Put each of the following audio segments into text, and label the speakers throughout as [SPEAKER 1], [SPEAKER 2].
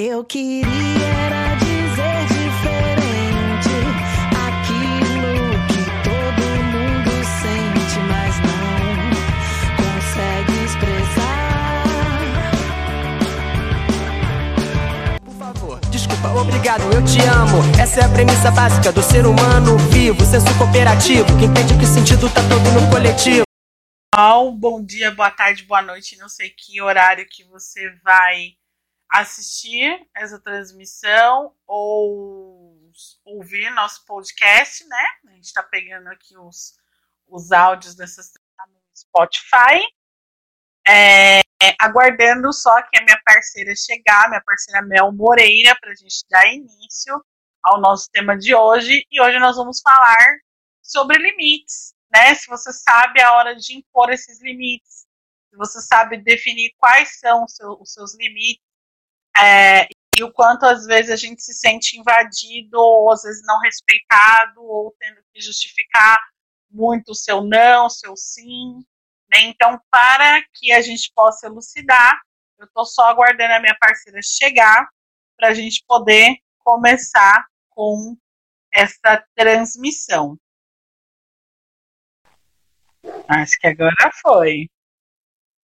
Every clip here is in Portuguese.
[SPEAKER 1] Eu queria era dizer diferente aquilo que todo mundo sente, mas não consegue expressar.
[SPEAKER 2] Por favor, desculpa, obrigado, eu te amo. Essa é a premissa básica do ser humano vivo, senso cooperativo, que entende que o sentido tá todo no coletivo.
[SPEAKER 3] Bom dia, boa tarde, boa noite. Não sei que horário que você vai assistir essa transmissão ou ouvir nosso podcast, né? A gente está pegando aqui os, os áudios dessas no Spotify. É, aguardando só que a minha parceira chegar, minha parceira Mel Moreira, para a gente dar início ao nosso tema de hoje. E hoje nós vamos falar sobre limites, né? Se você sabe a hora de impor esses limites, se você sabe definir quais são os seus, os seus limites, é, e o quanto às vezes a gente se sente invadido, ou às vezes não respeitado, ou tendo que justificar muito o seu não, o seu sim. Né? Então, para que a gente possa elucidar, eu estou só aguardando a minha parceira chegar para a gente poder começar com essa transmissão. Acho que agora foi.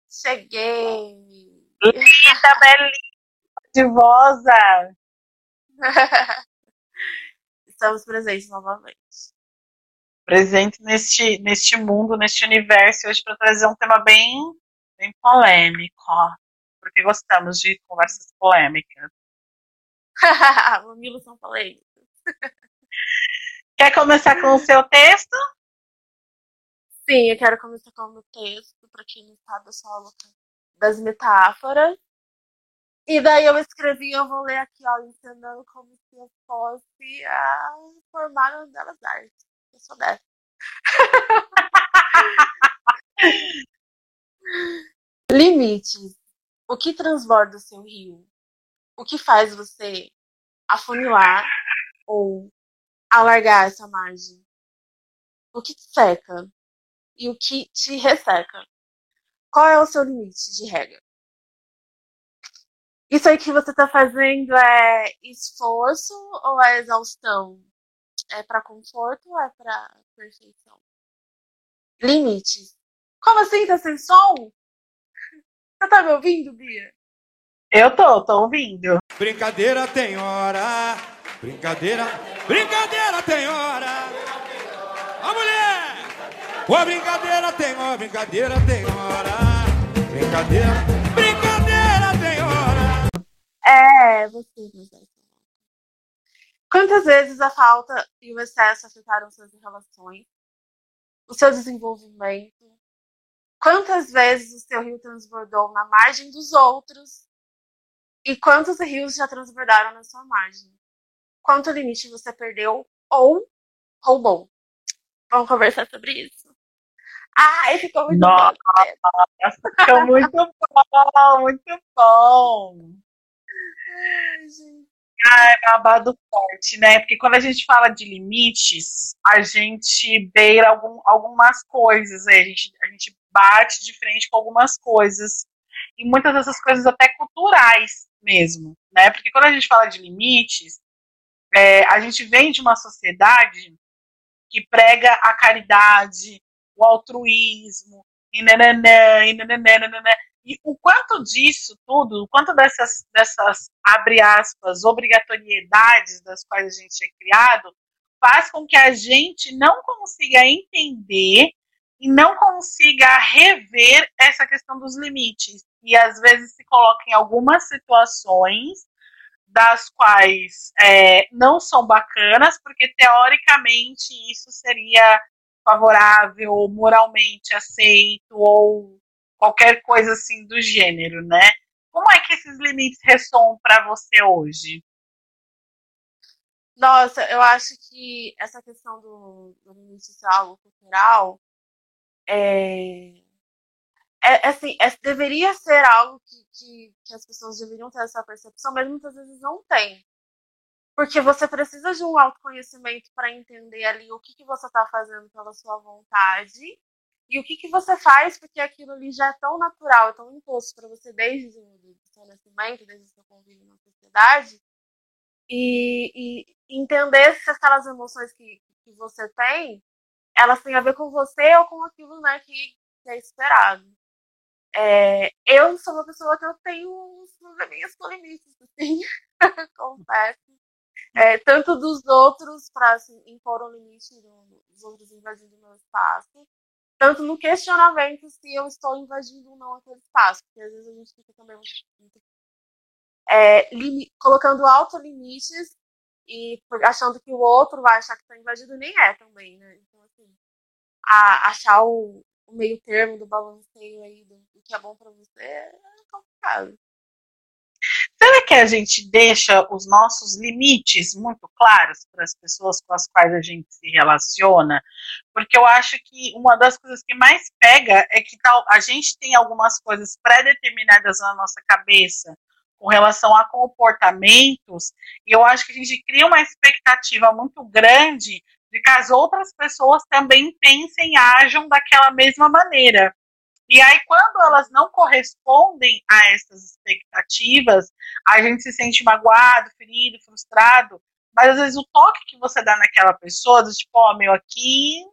[SPEAKER 4] Cheguei!
[SPEAKER 3] Linda, belíssima! Divosa.
[SPEAKER 4] Estamos presentes novamente.
[SPEAKER 3] Presente neste, neste mundo, neste universo, hoje para trazer um tema bem, bem polêmico, porque gostamos de conversas polêmicas.
[SPEAKER 4] Mamilos são polêmicos.
[SPEAKER 3] Quer começar com o seu texto?
[SPEAKER 4] Sim, eu quero começar com o meu texto, para quem não sabe, eu sou a louca das metáforas. E daí eu escrevi, eu vou ler aqui, ó, ensinando como se eu fosse a formar uma delas artes. Eu sou dessa. Limites. O que transborda o seu rio? O que faz você afunilar ou alargar essa margem? O que te seca e o que te resseca? Qual é o seu limite de regra? Isso aí que você está fazendo é esforço ou é exaustão? É para conforto ou é para perfeição? Limites. Como assim? Tá sem som? Você tá me ouvindo, Bia?
[SPEAKER 3] Eu tô, tô ouvindo.
[SPEAKER 5] Brincadeira tem hora. Brincadeira. Brincadeira tem hora. A mulher! Ô, brincadeira tem hora. Brincadeira tem hora. Brincadeira. Brincadeira tem hora.
[SPEAKER 4] É, você, você. Quantas vezes a falta e o excesso afetaram suas relações, o seu desenvolvimento? Quantas vezes o seu rio transbordou na margem dos outros? E quantos rios já transbordaram na sua margem? Quanto limite você perdeu ou roubou? Vamos conversar sobre isso. Ai, ficou muito
[SPEAKER 3] Nossa,
[SPEAKER 4] bom.
[SPEAKER 3] ficou muito bom, muito bom.
[SPEAKER 4] Ai.
[SPEAKER 3] Ah, é babado forte, né? Porque quando a gente fala de limites, a gente beira algum, algumas coisas, né? a, gente, a gente bate de frente com algumas coisas. E muitas dessas coisas até culturais mesmo, né? Porque quando a gente fala de limites, é, a gente vem de uma sociedade que prega a caridade, o altruísmo, e nananã, e nananã, nananã. E o quanto disso tudo, o quanto dessas, dessas, abre aspas, obrigatoriedades das quais a gente é criado, faz com que a gente não consiga entender e não consiga rever essa questão dos limites. E às vezes se coloca em algumas situações das quais é, não são bacanas, porque teoricamente isso seria favorável, moralmente aceito, ou qualquer coisa assim do gênero, né? Como é que esses limites ressoam para você hoje?
[SPEAKER 4] Nossa, eu acho que essa questão do, do limite algo cultural é, é, assim, é, deveria ser algo que, que, que, as pessoas deveriam ter essa percepção, mas muitas vezes não tem. Porque você precisa de um autoconhecimento para entender ali o que, que você está fazendo pela sua vontade E o que, que você faz porque aquilo ali já é tão natural, é tão imposto para você desde o seu nascimento, desde o seu convívio na sociedade, e, e entender se aquelas emoções que, que você tem, elas têm a ver com você ou com aquilo né, que, que é esperado. É, eu sou uma pessoa que eu tenho uns probleminhas com limites, assim, confesso. É, tanto dos outros para assim, impor um limite dos outros invadindo meu espaço, tanto no questionamento se eu estou invadindo ou não aquele espaço, porque às vezes a gente fica também muito, é, colocando autolimites e achando que o outro vai achar que está invadido, nem é também, né? Então, assim, a, achar o, o meio termo do balanceio aí do, do que é bom para você é complicado.
[SPEAKER 3] Será que a gente deixa os nossos limites muito claros para as pessoas com as quais a gente se relaciona? Porque eu acho que uma das coisas que mais pega é que tal, a gente tem algumas coisas pré-determinadas na nossa cabeça com relação a comportamentos, e eu acho que a gente cria uma expectativa muito grande de que as outras pessoas também pensem e ajam daquela mesma maneira. E aí, quando elas não correspondem a essas expectativas, a gente se sente magoado, ferido, frustrado. Mas às vezes o toque que você dá naquela pessoa, do tipo, ó, oh, meu, aqui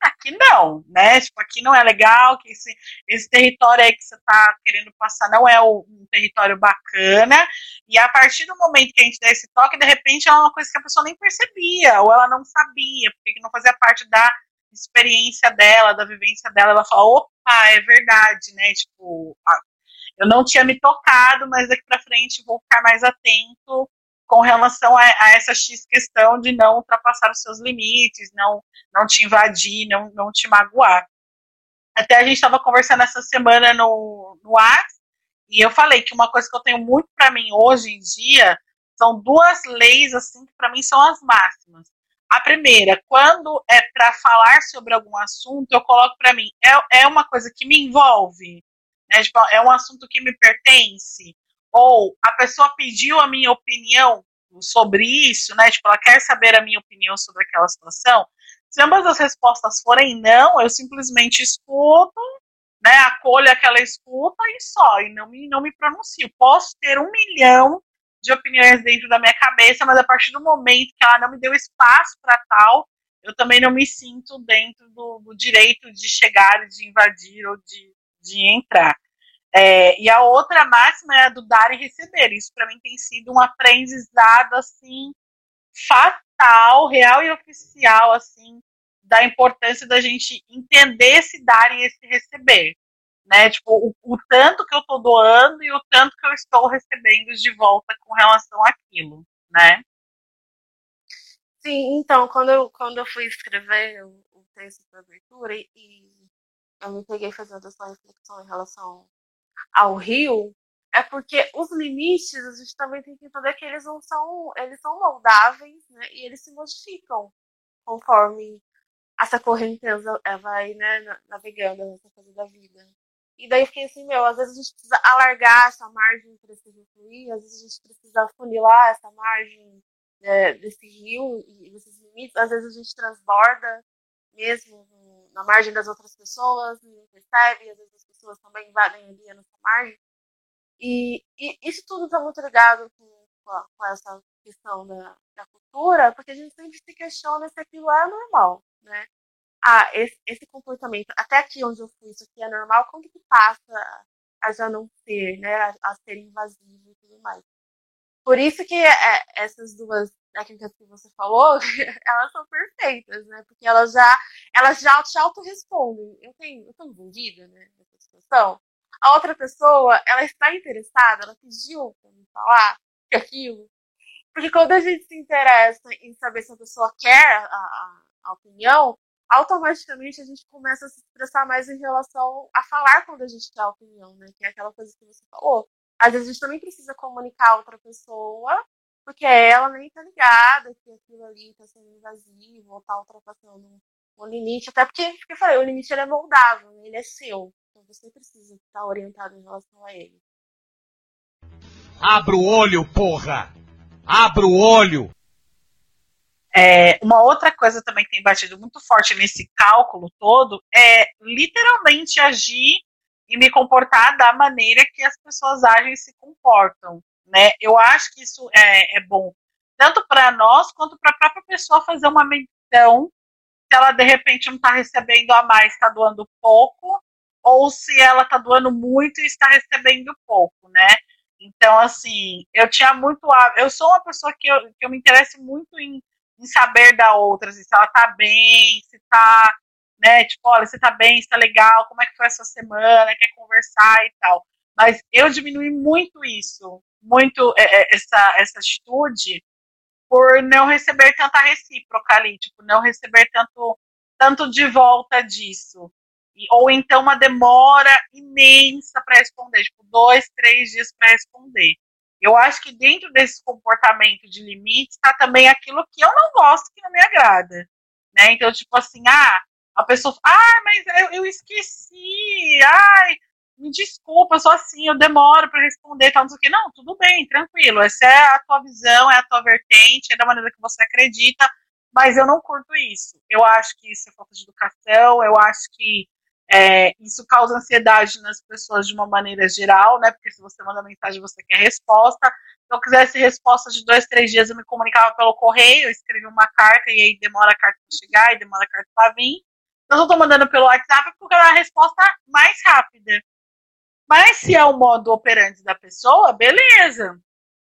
[SPEAKER 3] aqui não, né? Tipo, aqui não é legal, que esse, esse território aí que você tá querendo passar não é um território bacana. E a partir do momento que a gente dá esse toque, de repente é uma coisa que a pessoa nem percebia, ou ela não sabia, porque não fazia parte da experiência dela, da vivência dela, ela fala, opa, é verdade, né? Tipo, eu não tinha me tocado, mas daqui para frente vou ficar mais atento com relação a, a, essa X questão de não ultrapassar os seus limites, não, não te invadir, não, não te magoar. Até a gente estava conversando essa semana no, no WhatsApp, e eu falei que uma coisa que eu tenho muito para mim hoje em dia são duas leis assim que para mim são as máximas. A primeira, quando é para falar sobre algum assunto, eu coloco para mim, é, é uma coisa que me envolve, né? Tipo, é um assunto que me pertence, ou a pessoa pediu a minha opinião sobre isso, né? Tipo, ela quer saber a minha opinião sobre aquela situação. Se ambas as respostas forem não, eu simplesmente escuto, né? Acolho aquela escuta e só, e não me, não me pronuncio. Posso ter um milhão de opiniões dentro da minha cabeça, mas a partir do momento que ela não me deu espaço para tal, eu também não me sinto dentro do, do direito de chegar, de invadir ou de, de entrar. É, e a outra máxima é a do dar e receber. Isso para mim tem sido um aprendizado assim fatal, real e oficial assim da importância da gente entender esse dar e esse receber, né? Tipo, o, o tanto que eu estou doando e o tanto que eu estou recebendo de volta com relação àquilo, né?
[SPEAKER 4] Sim, então, quando eu, quando eu fui escrever o, o texto para abertura e, e eu me peguei fazendo essa reflexão em relação ao rio, é porque os limites a gente também tem que entender que eles não são, eles são moldáveis, né? E eles se modificam conforme essa correnteza vai, né, navegando nessa coisa da vida. E daí fiquei assim, meu, às vezes a gente precisa alargar essa margem para esse rio fluir, às vezes a gente precisa funilar essa margem né, desse rio e desses limites, às vezes a gente transborda mesmo na margem das outras pessoas, não percebe, às vezes as pessoas também invadem ali a nossa margem. E, e isso tudo está muito ligado com, com, essa questão da, da, cultura, porque a gente sempre se questiona se aquilo é normal, né? Ah, esse, esse comportamento, até aqui onde eu fui, isso aqui é normal, como que passa a já não ser, né? A, a ser invasivo e tudo mais. Por isso que é, essas duas técnicas que você falou, elas são perfeitas, né? Porque elas já, elas já te autorrespondem. Eu tenho, eu tô envolvida, né, nessa situação. A outra pessoa, ela está interessada, ela pediu para me falar aquilo. Porque quando a gente se interessa em saber se a pessoa quer a, a opinião, automaticamente a gente começa a se expressar mais em relação a falar quando a gente a opinião, né? Que é aquela coisa que você falou. Às vezes a gente também precisa comunicar a outra pessoa porque ela nem tá ligada que aquilo ali tá sendo invasivo ou tá ultrapassando um limite. Até porque, porque eu falei, o limite ele é moldável, né? ele é seu. Então você precisa estar orientado em relação a ele.
[SPEAKER 6] Abra o olho, porra! Abra o olho!
[SPEAKER 3] É, uma outra coisa também que tem batido muito forte nesse cálculo todo é literalmente agir e me comportar da maneira que as pessoas agem e se comportam. Né? Eu acho que isso é, é bom, tanto para nós quanto para a própria pessoa fazer uma medição se ela de repente não está recebendo a mais, está doando pouco, ou se ela está doando muito e está recebendo pouco, né? Então, assim, eu tinha muito. Eu sou uma pessoa que eu, que eu me interesso muito em, em saber da outra, assim, se ela tá bem, se tá, né, tipo, olha, você tá bem, está legal, como é que foi a sua semana, quer conversar e tal. Mas eu diminui muito isso, muito é, é essa, essa atitude, por não receber tanta recíproca ali, tipo, não receber tanto, tanto de volta disso. E, ou então uma demora imensa para responder, tipo, dois, três dias para responder. Eu acho que dentro desse comportamento de limites está também aquilo que eu não gosto, que não me agrada. Né? Então, tipo assim, ah, a pessoa, ah, mas eu, eu esqueci, ai, me desculpa, sou assim, eu demoro para responder, tal, não sei o que. Não, tudo bem, tranquilo. Essa é a tua visão, é a tua vertente, é da maneira que você acredita, mas eu não curto isso. Eu acho que isso é falta de educação, eu acho que é, isso causa ansiedade nas pessoas de uma maneira geral, né? Porque se você manda mensagem, você quer resposta. Se eu quisesse resposta de dois, três dias, eu me comunicava pelo correio, eu escrevi uma carta e aí demora a carta para chegar e demora a carta para vir. Então, eu estou mandando pelo WhatsApp porque eu quero a resposta mais rápida. Mas se é o modo operante da pessoa, beleza.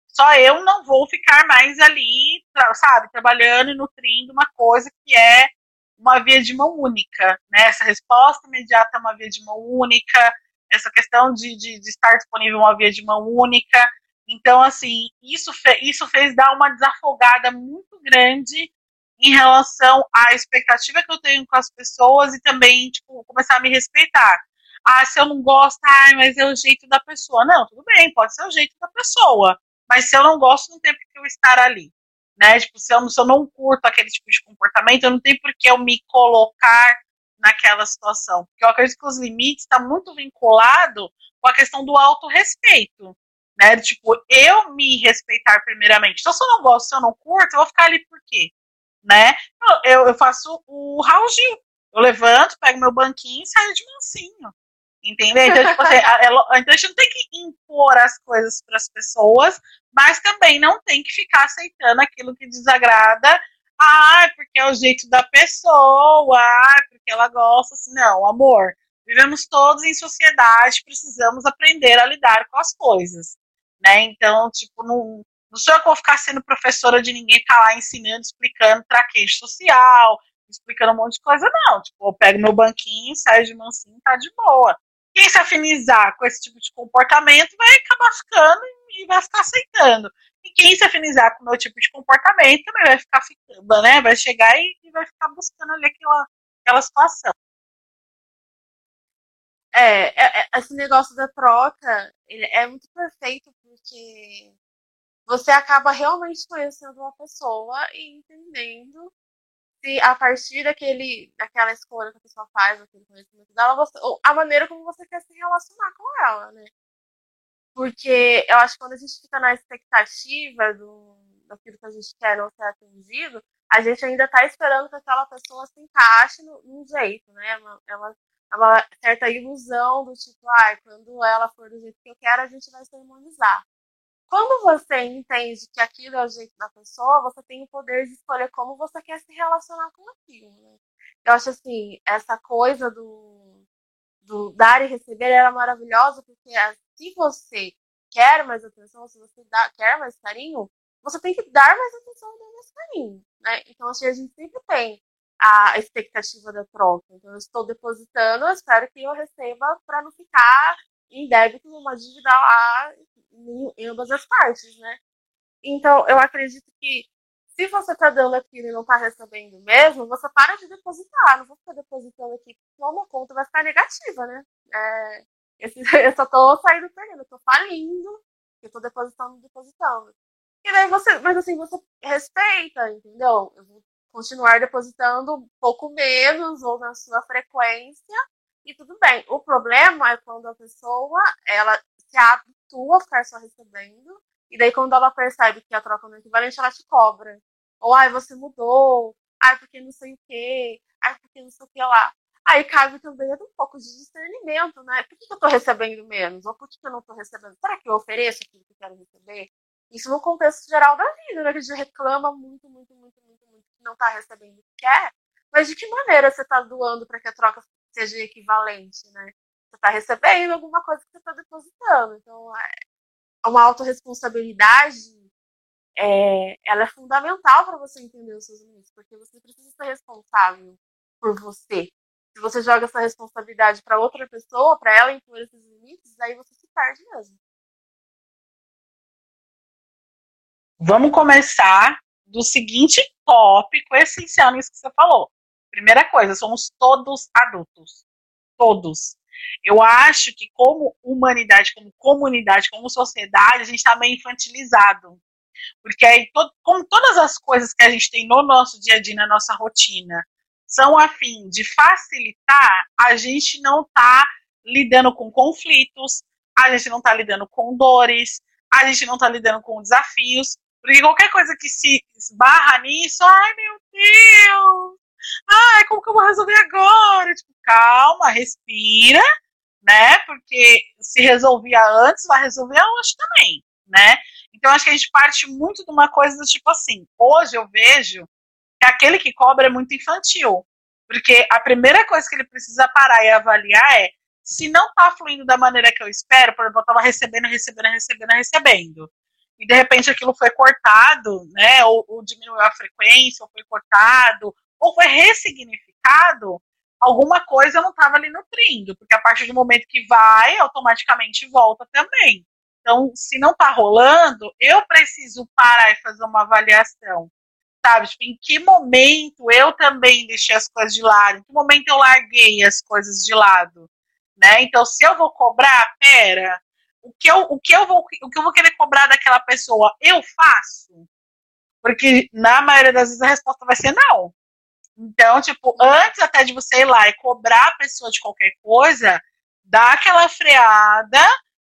[SPEAKER 3] Só eu não vou ficar mais ali, sabe, trabalhando e nutrindo uma coisa que é uma via de mão única. Né? Essa resposta imediata é uma via de mão única, essa questão de, de, de estar disponível uma via de mão única. Então, assim, isso, fe, isso fez dar uma desafogada muito grande em relação à expectativa que eu tenho com as pessoas e também, tipo, começar a me respeitar ah, se eu não gosto, ah, mas é o jeito da pessoa. Não, tudo bem, pode ser o jeito da pessoa. Mas se eu não gosto, não tem por que eu estar ali. Né? Tipo, se eu, se eu não curto aquele tipo de comportamento, eu não tenho por que eu me colocar naquela situação. Porque eu acredito que os limites estão tá muito vinculado com a questão do autorrespeito. Né? Tipo, eu me respeitar primeiramente. Então, se eu não gosto, se eu não curto, eu vou ficar ali por quê? Né? Eu, eu faço o Raul Gil. Eu levanto, pego meu banquinho e saio de mansinho. Entendeu? Então, tipo assim, a, então a gente não tem que impor as coisas para as pessoas, mas também não tem que ficar aceitando aquilo que desagrada. Ah, porque é o jeito da pessoa, ah, porque ela gosta. Assim, não, amor. Vivemos todos em sociedade, precisamos aprender a lidar com as coisas. Né? Então, tipo, não, não sou eu que vou ficar sendo professora de ninguém, tá lá ensinando, explicando traquejo social, explicando um monte de coisa, não. Tipo, eu pego meu banquinho, saio de mansinho, tá de boa. Quem se afinizar com esse tipo de comportamento vai acabar ficando e vai ficar aceitando. E quem se afinizar com o meu tipo de comportamento também vai ficar ficando, né? Vai chegar e, vai ficar buscando ali aquela, aquela situação.
[SPEAKER 4] É, é, é, esse negócio da troca ele é muito perfeito porque você acaba realmente conhecendo uma pessoa e entendendo se a partir daquele, daquela escolha que a pessoa faz, aquele conhecimento dela, você, ou a maneira como você quer se relacionar com ela, né? Porque eu acho que quando a gente fica na expectativa do, daquilo que a gente quer não ser atendido, a gente ainda está esperando que aquela pessoa se encaixe num jeito, né? É uma, é uma, é uma certa ilusão do tipo, ah, quando ela for do jeito que eu quero, a gente vai se harmonizar. Quando você entende que aquilo é o jeito da pessoa, você tem o poder de escolher como você quer se relacionar com aquilo. Né? Eu acho assim, essa coisa do, do dar e receber era maravilhosa, porque é, se você quer mais atenção, se você dá, quer mais carinho, você tem que dar mais atenção e dar mais carinho. Né? Então, assim, a gente sempre tem a expectativa da troca. Então, eu estou depositando, eu espero que eu receba para não ficar em débito numa dívida lá em ambas as partes, né? Então, eu acredito que se você está dando aquilo e não está recebendo mesmo, você para de depositar. Não vou ficar depositando aqui, porque uma conta vai ficar negativa, né? É, eu só estou saindo perdendo, eu estou falindo, eu estou depositando, depositando. E daí você, mas assim, você respeita, entendeu? Eu vou continuar depositando um pouco menos ou na sua frequência e tudo bem. O problema é quando a pessoa ela se habitua a ficar só recebendo, e daí quando ela percebe que a troca não é equivalente, ela te cobra. Ou, ai, você mudou. Ai, porque não sei o quê. Ai, porque não sei o que lá. Aí cabe também um pouco de discernimento, né? Por que, eu tô recebendo menos? Ou por que, eu não tô recebendo? Será que eu ofereço aquilo que eu quero receber? Isso no contexto geral da vida, né? Que a gente reclama muito, muito, muito, muito, muito que não tá recebendo o que quer. Mas de que maneira você tá doando para que a troca seja equivalente, né? Você tá recebendo alguma coisa que você tá depositando. Então, é uma autorresponsabilidade é, ela é fundamental para você entender os seus limites, porque você precisa ser responsável por você. Se você joga essa responsabilidade para outra pessoa, para ela impor esses limites, aí você se perde mesmo.
[SPEAKER 3] Vamos começar do seguinte tópico essencial nisso que você falou. Primeira coisa, somos todos adultos. Todos. Eu acho que, como humanidade, como comunidade, como sociedade, a gente está meio infantilizado. Porque aí, como todas as coisas que a gente tem no nosso dia a dia, na nossa rotina, são a fim de facilitar, a gente não está lidando com conflitos, a gente não está lidando com dores, a gente não está lidando com desafios, porque qualquer coisa que se esbarra nisso, ai meu Deus, ai, como que eu vou resolver agora? Tipo, calma, respira, né? Porque se resolvia antes, vai resolver hoje também, né? Então acho que a gente parte muito de uma coisa do tipo assim, hoje eu vejo que aquele que cobra é muito infantil. Porque a primeira coisa que ele precisa parar e avaliar é se não está fluindo da maneira que eu espero, por exemplo, eu estava recebendo, recebendo, recebendo, recebendo, e de repente aquilo foi cortado, né, ou, ou diminuiu a frequência, ou foi cortado, ou foi ressignificado, alguma coisa não estava ali nutrindo, porque a partir do momento que vai, automaticamente volta também. Então, se não está rolando, eu preciso parar e fazer uma avaliação sabe? Tipo, em que momento eu também deixei as coisas de lado? Em que momento eu larguei as coisas de lado? Né? Então, se eu vou cobrar, pera, o que eu, o que eu, vou, o que eu vou querer cobrar daquela pessoa, eu faço? Porque na maioria das vezes a resposta vai ser não. Então, tipo, antes até de você ir lá e cobrar a pessoa de qualquer coisa, dá aquela freada,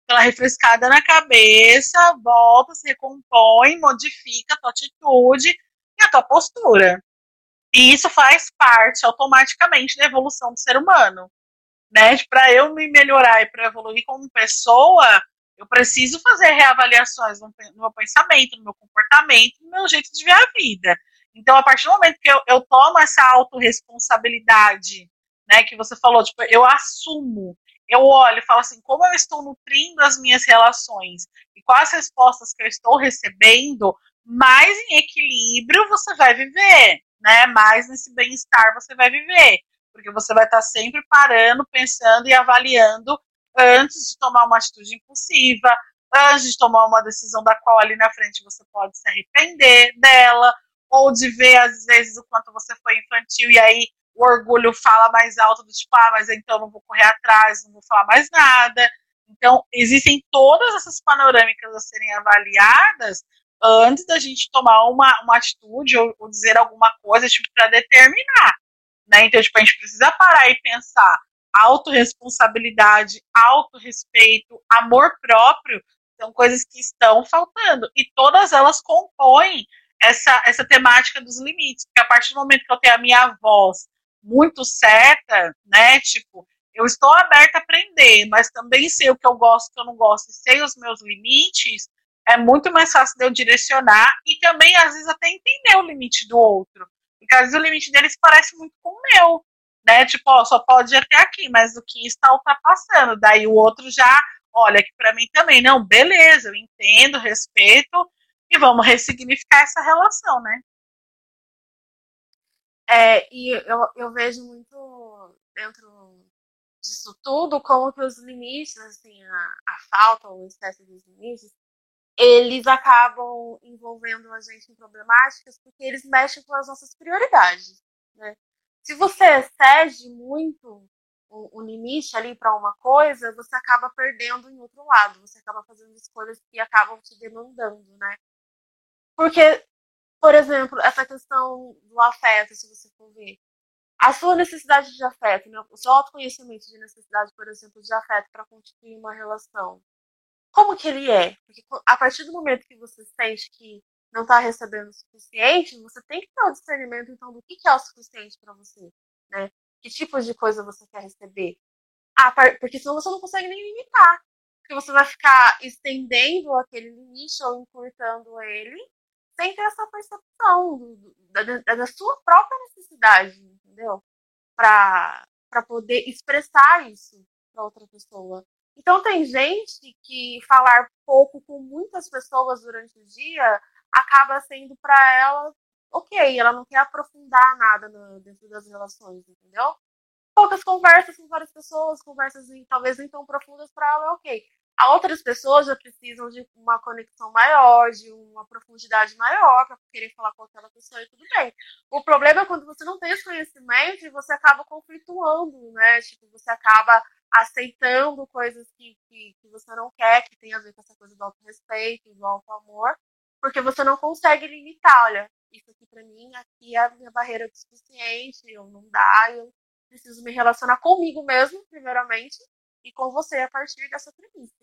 [SPEAKER 3] aquela refrescada na cabeça, volta, se recompõe, modifica a tua atitude e a tua postura. E isso faz parte automaticamente da evolução do ser humano. Né? Para eu me melhorar e para evoluir como pessoa, eu preciso fazer reavaliações no, meu pensamento, no meu comportamento, no meu jeito de ver a vida. Então, a partir do momento que eu, eu tomo essa autorresponsabilidade, né, que você falou, tipo, eu assumo, eu olho e falo assim, como eu estou nutrindo as minhas relações e quais respostas que eu estou recebendo, mais em equilíbrio você vai viver, né? Mais nesse bem-estar você vai viver. Porque você vai estar sempre parando, pensando e avaliando antes de tomar uma atitude impulsiva, antes de tomar uma decisão da qual ali na frente você pode se arrepender dela, ou de ver às vezes o quanto você foi infantil e aí o orgulho fala mais alto do tipo, ah, mas então não vou correr atrás, não vou falar mais nada. Então, existem todas essas panorâmicas a serem avaliadas antes da gente tomar uma, uma atitude ou, ou dizer alguma coisa tipo, para determinar. Né? Então, tipo, a gente precisa parar e pensar autorresponsabilidade, autorrespeito, amor próprio, são coisas que estão faltando. E todas elas compõem essa, essa temática dos limites. Porque a partir do momento que eu tenho a minha voz muito certa, né? Tipo, eu estou aberta a aprender, mas também sei o que eu gosto, o que eu não gosto, e sei os meus limites, é muito mais fácil de eu direcionar e também, às vezes, até entender o limite do outro. Porque às vezes o limite deles parece muito com o meu. Né? Tipo, ó, só pode ir até aqui, mas do que está ultrapassando. Daí o outro já olha aqui para mim também. Não, beleza, eu entendo, respeito e vamos ressignificar essa relação, né?
[SPEAKER 4] É, e eu, eu vejo muito dentro disso tudo como que os limites, assim, a, a falta ou espécie de limites, eles acabam envolvendo a gente em problemáticas porque eles mexem com as nossas prioridades. Né? Se você excede muito o, o limite ali para uma coisa, você acaba perdendo em outro lado, você acaba fazendo escolhas que acabam te demandando, né? Porque, por exemplo, essa questão do afeto, se você for ver, a sua necessidade de afeto, né? o seu autoconhecimento de necessidade, por exemplo, de afeto para constituir uma relação, como que ele é. Porque a partir do momento que você sente que não está recebendo o suficiente, você tem que ter o discernimento, então, do que, que é o suficiente para você, né? Que tipo de coisa você quer receber? Ah, porque senão você não consegue nem limitar. Porque você vai ficar estendendo aquele limite ou encurtando ele ter essa percepção da, da, da sua própria necessidade, entendeu? Para poder expressar isso para outra pessoa. Então, tem gente que falar pouco com muitas pessoas durante o dia acaba sendo para ela ok, ela não quer aprofundar nada no, dentro das relações, entendeu? Poucas conversas com várias pessoas, conversas talvez nem tão profundas para ela, ok. Outras pessoas já precisam de uma conexão maior, de uma profundidade maior para querer falar com aquela pessoa e tudo bem. O problema é quando você não tem esse conhecimento e você acaba conflituando, né? Tipo, você acaba aceitando coisas que, que, que você não quer, que tem a ver com essa coisa do auto-respeito, do auto-amor, porque você não consegue limitar, olha, isso aqui para mim, aqui é a minha barreira de suficiente, eu não dá, eu preciso me relacionar comigo mesmo, primeiramente, e com você a partir dessa premissa.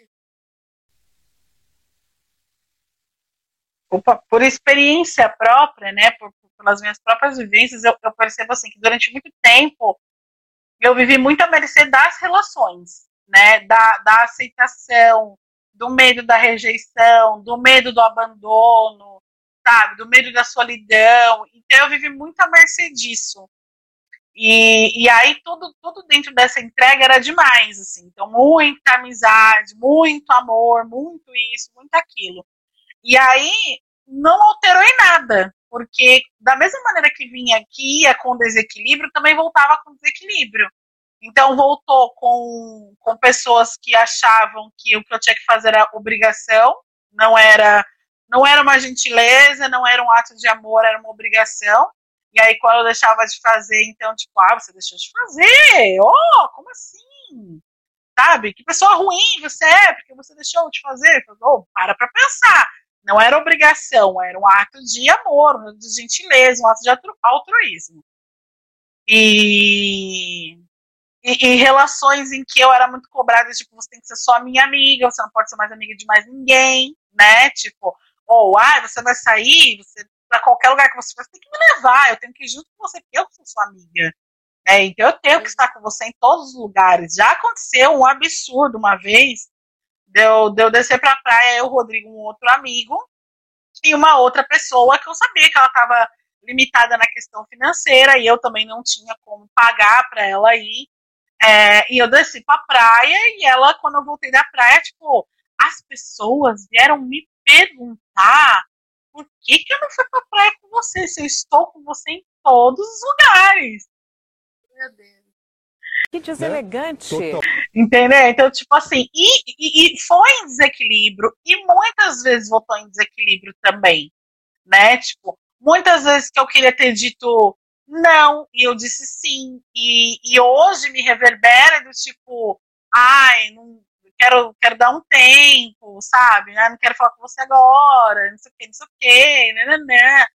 [SPEAKER 3] Opa, por experiência própria, né, por, pelas minhas próprias vivências, eu, eu, percebo assim que durante muito tempo eu vivi muito à mercê das relações, né, da, da aceitação, do medo da rejeição, do medo do abandono, sabe, do medo da solidão. Então eu vivi muito à mercê disso. E, e aí tudo, tudo dentro dessa entrega era demais, assim. Então, muita amizade, muito amor, muito isso, muito aquilo. E aí não alterou em nada, porque da mesma maneira que vinha aqui, ia com desequilíbrio, também voltava com desequilíbrio. Então voltou com, com pessoas que achavam que o que eu tinha que fazer era obrigação, não era não era uma gentileza, não era um ato de amor, era uma obrigação. E aí, quando eu deixava de fazer, então, tipo, ah, você deixou de fazer? Oh, como assim? Sabe? Que pessoa ruim você é, porque você deixou de fazer. Oh, para pra pensar. Não era obrigação, era um ato de amor, um ato de gentileza, um ato de altruísmo. E, e, e, relações em que eu era muito cobrada, tipo, você tem que ser só minha amiga, você não pode ser mais amiga de mais ninguém, né? Tipo, ou, ah, você vai sair, você para qualquer lugar que você for, você tem que me levar, eu tenho que ir junto com você, porque eu sou sua amiga. É, então eu tenho que estar com você em todos os lugares. Já aconteceu um absurdo uma vez, deu de eu descer pra praia, eu, Rodrigo, um outro amigo, e uma outra pessoa que eu sabia que ela estava limitada na questão financeira, e eu também não tinha como pagar para ela ir. É, e eu desci pra praia, e ela, quando eu voltei da praia, tipo, as pessoas vieram me perguntar por que, que eu não fui pra praia com você? Se eu estou com você em todos os lugares.
[SPEAKER 4] Meu Deus.
[SPEAKER 1] Que deselegante. Né?
[SPEAKER 3] Entendeu? Então, tipo assim, e, e, e, foi em desequilíbrio, e muitas vezes voltou em desequilíbrio também, né? Tipo, muitas vezes que eu queria ter dito não, e eu disse sim, e, e hoje me reverbera do tipo, ai, não, quero, quero dar um tempo, sabe? Né? Não quero falar com você agora, não sei o que, não sei o que, né, né.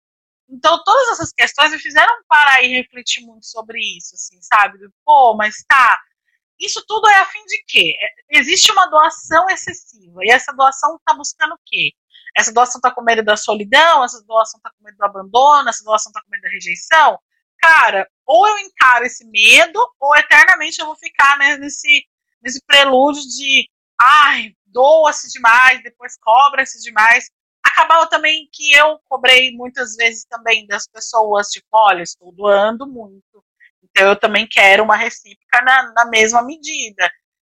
[SPEAKER 3] Então, todas essas questões me fizeram parar e refletir muito sobre isso, assim, sabe? Pô, mas tá, isso tudo é a fim de quê? É, existe uma doação excessiva, e essa doação tá buscando o quê? Essa doação tá com medo da solidão, essa doação tá com medo do abandono, essa doação tá com medo da rejeição? Cara, ou eu encaro esse medo, ou eternamente eu vou ficar né, nesse, nesse prelúdio de ai, doa-se demais, depois cobra-se demais. Acabava também que eu cobrei muitas vezes também das pessoas, tipo, olha, estou doando muito, então eu também quero uma recíproca na, na mesma medida.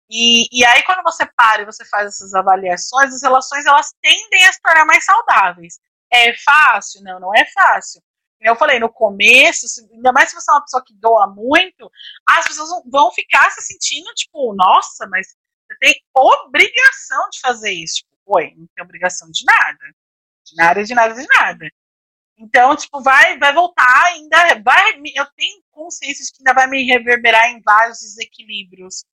[SPEAKER 3] E, e aí, quando você para e você faz essas avaliações, as relações elas tendem a se tornar mais saudáveis. É fácil? Não, não é fácil. Eu falei, no começo, ainda mais se você é uma pessoa que doa muito, as pessoas vão ficar se sentindo, tipo, nossa, mas você tem obrigação de fazer isso. Tipo, oi, não tem obrigação de nada. De nada, de nada, de nada. Então, tipo, vai, vai voltar ainda, vai, eu tenho consciência de que ainda vai me reverberar em vários desequilíbrios.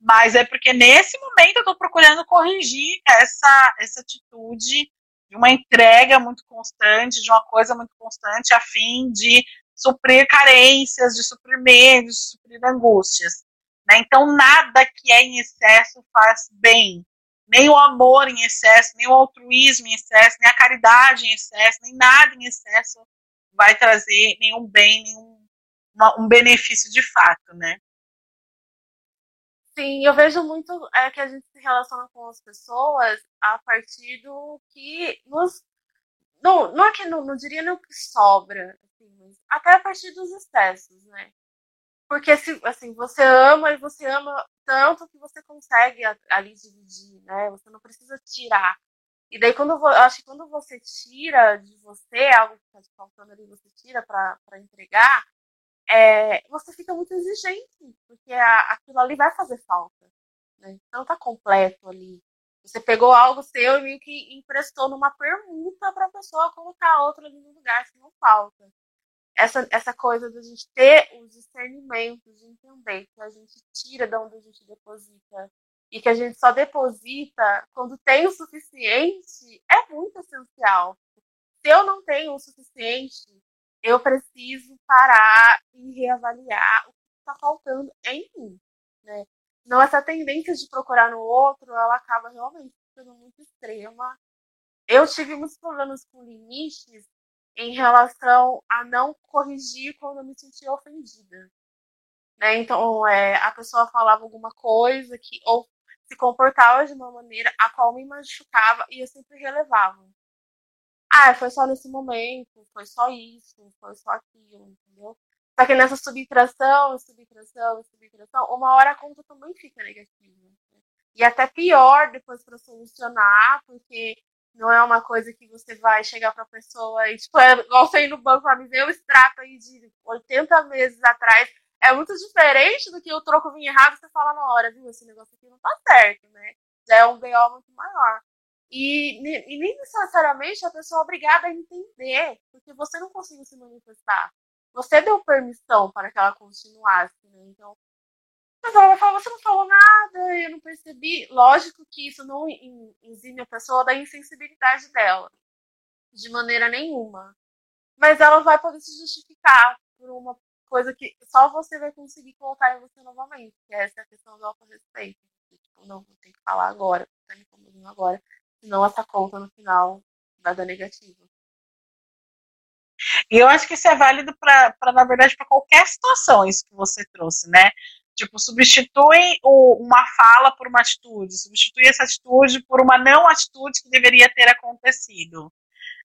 [SPEAKER 3] Mas é porque nesse momento eu estou procurando corrigir essa, essa atitude de uma entrega muito constante, de uma coisa muito constante, a fim de suprir carências, de suprir medos, de suprir angústias. Né? Então, nada que é em excesso faz bem. nem o amor em excesso, nem o altruísmo em excesso, nem a caridade em excesso, nem nada em excesso vai trazer nenhum bem, nenhum uma, um benefício de fato, né?
[SPEAKER 4] Sim, eu vejo muito é, que a gente se relaciona com as pessoas a partir do que nos. Não, não é que não, não diria nem o que sobra, assim, até a partir dos excessos, né? Porque se assim, você ama e você ama tanto que você consegue ali dividir, né? Você não precisa tirar. E daí quando eu acho que quando você tira de você algo que está te faltando ali, você tira para entregar, é, você fica muito exigente, porque a, aquilo ali vai fazer falta. Né? Não está completo ali. Você pegou algo seu e meio que emprestou numa permuta para a pessoa colocar outra ali no lugar se não falta. Essa, essa coisa da gente ter os discernimentos, de entender que a gente tira de onde a gente deposita e que a gente só deposita quando tem o suficiente, é muito essencial. Se eu não tenho o suficiente, eu preciso parar e reavaliar o que está faltando em mim, né? Não essa tendência de procurar no outro, ela acaba realmente sendo muito extrema. Eu tive muitos problemas com limites em relação a não corrigir quando eu me sentia ofendida. Né? Então, é, a pessoa falava alguma coisa que ou se comportava de uma maneira a qual me machucava e eu sempre relevava ah, foi só nesse momento, foi só isso, foi só aquilo, entendeu? Só que nessa subtração, subtração, subtração, uma hora a conta também fica negativa. Né? E até pior depois para solucionar, porque não é uma coisa que você vai chegar para a pessoa e, tipo, é igual você ir no banco para me ver o extrato aí de 80 meses atrás. É muito diferente do que o troco vir errado e você fala na hora, viu? Esse negócio aqui não tá certo, né? Já é um BO muito maior. E, e nem necessariamente a pessoa é obrigada a entender, porque você não conseguiu se manifestar. Você deu permissão para que ela continuasse, né? Então, mas ela vai falar, você não falou nada, eu não percebi. Lógico que isso não exime a pessoa da insensibilidade dela, de maneira nenhuma. Mas ela vai poder se justificar por uma coisa que só você vai conseguir colocar em você novamente, que é essa questão do autorrespeito. Tipo, não, vou ter que falar agora, tá me incomodando agora senão essa conta no final vai dar negativa.
[SPEAKER 3] E eu acho que isso é válido para, na verdade, para qualquer situação, isso que você trouxe, né? Tipo, substitui o, uma fala por uma atitude, substitui essa atitude por uma não atitude que deveria ter acontecido.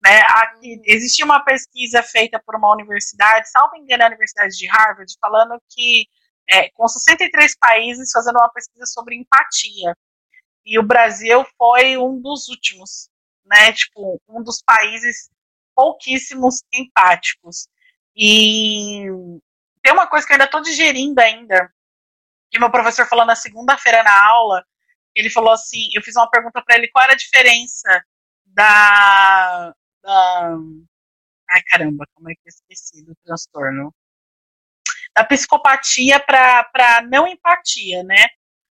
[SPEAKER 3] Né? Aqui, uhum. existia uma pesquisa feita por uma universidade, salvo engano, a Universidade de Harvard, falando que é, com 63 países fazendo uma pesquisa sobre empatia. E o Brasil foi um dos últimos, né? Tipo, um dos países pouquíssimos empáticos. E tem uma coisa que eu ainda estou digerindo ainda, que meu professor falou na segunda-feira na aula, ele falou assim, eu fiz uma pergunta para ele, qual era a diferença da, da ai caramba, como é que eu esqueci do transtorno? Da psicopatia para não empatia, né?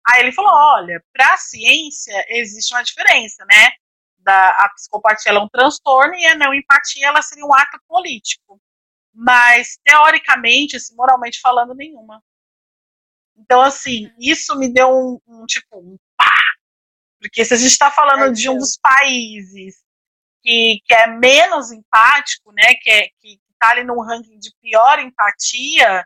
[SPEAKER 3] Aí ele falou: olha, para a ciência existe uma diferença, né? Da, a psicopatia é um transtorno e a não empatia ela seria um ato político. Mas, teoricamente, assim, moralmente falando, nenhuma. Então, assim, isso me deu um, um tipo, um pá! Porque se a gente está falando de um dos países que, que é menos empático, né, que é, que está ali num ranking de pior empatia,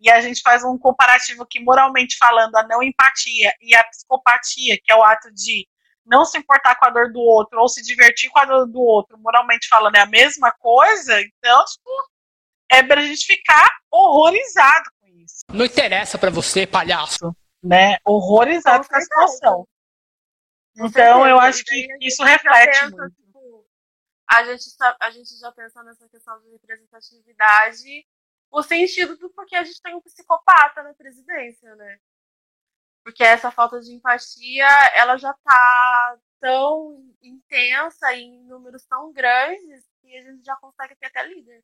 [SPEAKER 3] e a gente faz um comparativo que, moralmente falando, a não empatia e a psicopatia, que é o ato de não se importar com a dor do outro ou se divertir com a dor do outro, moralmente falando, é a mesma coisa, então, tipo, é pra gente ficar horrorizado.
[SPEAKER 2] Não interessa para você, palhaço.
[SPEAKER 3] Né? Horrorizado com, a situação. Então, eu acho que isso reflete pensa, muito. Tipo,
[SPEAKER 4] a, gente, a gente já pensa nessa questão de representatividade o sentido do porquê a gente tem um psicopata na presidência, né? Porque essa falta de empatia, ela já tá tão intensa em números tão grandes que a gente já consegue ter até líder.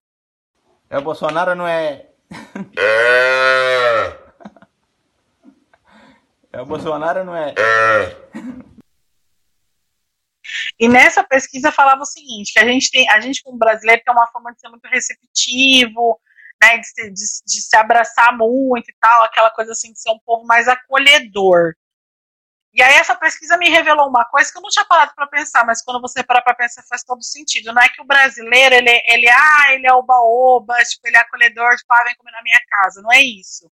[SPEAKER 6] É o Bolsonaro não é. É, é o Bolsonaro não é.
[SPEAKER 3] E nessa pesquisa falava o seguinte, que a gente tem, a gente como brasileiro tem uma forma de ser muito receptivo, né, de, de, de se abraçar muito e tal, aquela coisa assim de ser um povo mais acolhedor. E aí essa pesquisa me revelou uma coisa que eu não tinha parado para pensar, mas quando você para para pensar faz todo sentido. Não é que o brasileiro, ele, ele, ah, ele é oba-oba, tipo, ele é acolhedor, tipo, ah, vem comer na minha casa. Não é isso.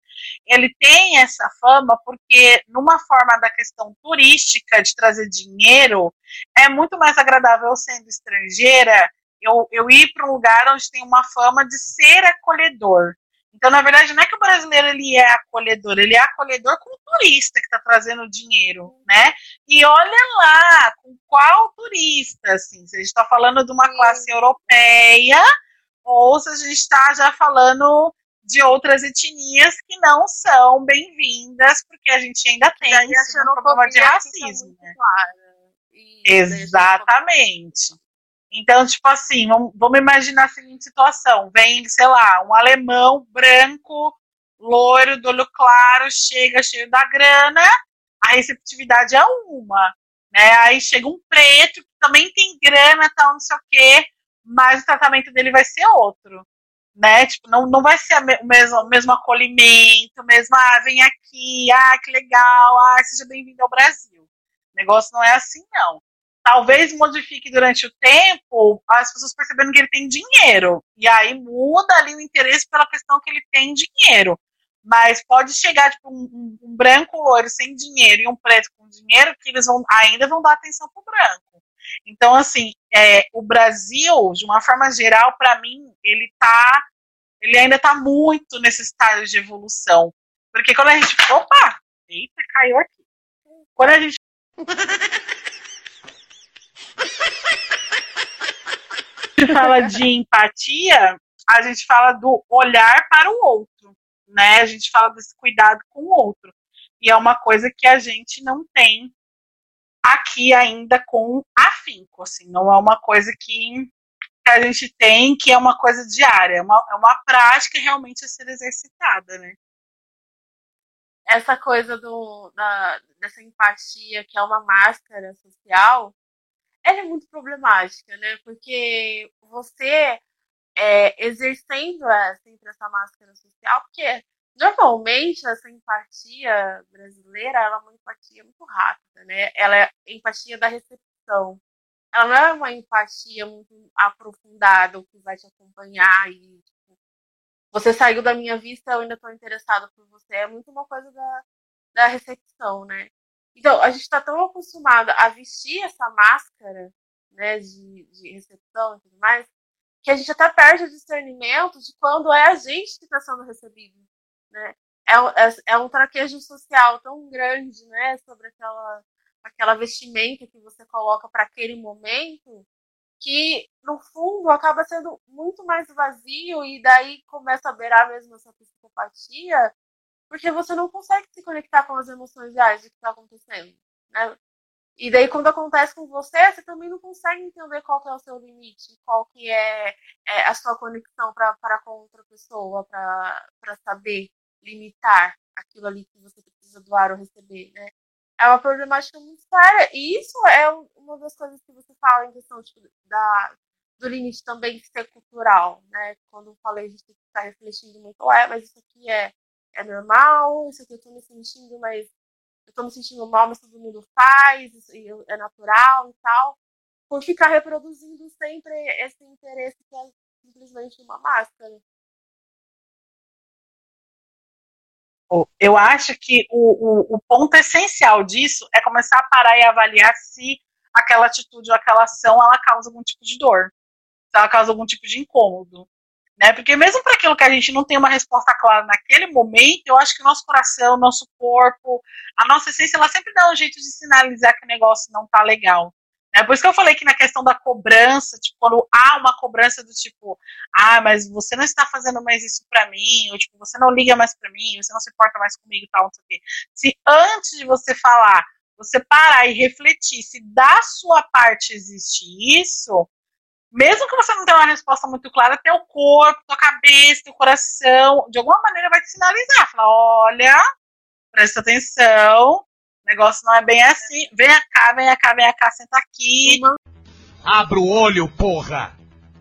[SPEAKER 3] Ele tem essa fama porque, numa forma da questão turística de trazer dinheiro, é muito mais agradável sendo estrangeira eu, eu ir para um lugar onde tem uma fama de ser acolhedor. Então, na verdade, não é que o brasileiro ele é acolhedor, ele é acolhedor com o turista que está trazendo dinheiro, né? E olha lá, com qual turista, assim, se a gente está falando de uma classe europeia ou se a gente está já falando de outras etnias que não são bem-vindas, porque a gente ainda tem um problema de racismo. Né? Exatamente. Então, tipo assim, vamos, vamos imaginar a seguinte situação: vem, sei lá, um alemão branco, loiro, do olho claro, chega cheio da grana, a receptividade é uma. Né? Aí chega um preto que também tem grana, tal, não sei o quê, mas o tratamento dele vai ser outro. Né? Tipo, não, não vai ser o mesmo, mesmo acolhimento, mesmo, ah, vem aqui, ah, que legal, ah, seja bem-vindo ao Brasil. O negócio não é assim, não talvez modifique durante o tempo as pessoas percebendo que ele tem dinheiro. E aí muda ali o interesse pela questão que ele tem dinheiro. Mas pode chegar, tipo, um, um branco loiro sem dinheiro e um preto com dinheiro, que eles vão ainda vão dar atenção pro branco. Então, assim, é, o Brasil, de uma forma geral, para mim, ele tá. Ele ainda tá muito nesse estágio de evolução. Porque quando a gente. Opa! Eita, caiu aqui. Quando a gente. gente fala de empatia, a gente fala do olhar para o outro, né? A gente fala desse cuidado com o outro. E é uma coisa que a gente não tem aqui ainda com afinco, assim, não é uma coisa que, a gente tem, que é uma coisa diária, é uma, é uma prática realmente a ser exercitada, né?
[SPEAKER 4] Essa coisa do, da, dessa empatia, que é uma máscara social, ela é muito problemática, né? Porque você é, exercendo é, sempre essa máscara social, porque normalmente essa empatia brasileira ela é uma empatia muito rápida, né? Ela é empatia da recepção. Ela não é uma empatia muito aprofundada, que vai te acompanhar e tipo, você saiu da minha vista, eu ainda estou interessado por você. É muito uma coisa da, da recepção, né? Então, a gente está tão acostumado a vestir essa máscara né, de, de recepção e tudo mais, que a gente até perde o discernimento de quando é a gente que está sendo recebido. Né? É, é, é, um traquejo social tão grande né, sobre aquela, aquela vestimenta que você coloca para aquele momento, que no fundo acaba sendo muito mais vazio e daí começa a beirar mesmo essa psicopatia porque você não consegue se conectar com as emoções reais do que está acontecendo, né? E daí, quando acontece com você, você também não consegue entender qual é o seu limite, qual que é, é a sua conexão para com outra pessoa, para saber limitar aquilo ali que você precisa doar ou receber, né? É uma problemática muito séria. E isso é uma das coisas que você fala em questão tipo, da, do limite também ser cultural, né? Quando eu falei, a gente tem que estar refletindo muito, é, mas isso aqui é é normal, isso aqui eu tô me sentindo, mas eu tô me sentindo mal, mas todo mundo faz, isso é natural e tal. Por ficar reproduzindo sempre esse interesse que é simplesmente uma máscara.
[SPEAKER 3] Eu acho que o, o, o ponto essencial disso é começar a parar e avaliar se aquela atitude ou aquela ação ela causa algum tipo de dor, se ela causa algum tipo de incômodo. Né? Porque mesmo para aquilo que a gente não tem uma resposta clara naquele momento, eu acho que o nosso coração, o nosso corpo, a nossa essência, ela sempre dá um jeito de sinalizar que o negócio não tá legal. É por isso que eu falei que na questão da cobrança, tipo, quando há uma cobrança do tipo, ah, mas você não está fazendo mais isso para mim, ou tipo, você não liga mais para mim, você não se importa mais comigo, tal, não sei o quê. Se antes de você falar, você parar e refletir se da sua parte existe isso, mesmo que você não tenha uma resposta muito clara, teu corpo, tua cabeça, teu coração, de alguma maneira vai te sinalizar. Falar, olha, presta atenção, o negócio não é bem assim. Vem cá, vem cá, vem cá, senta aqui.
[SPEAKER 7] Abra o olho, porra!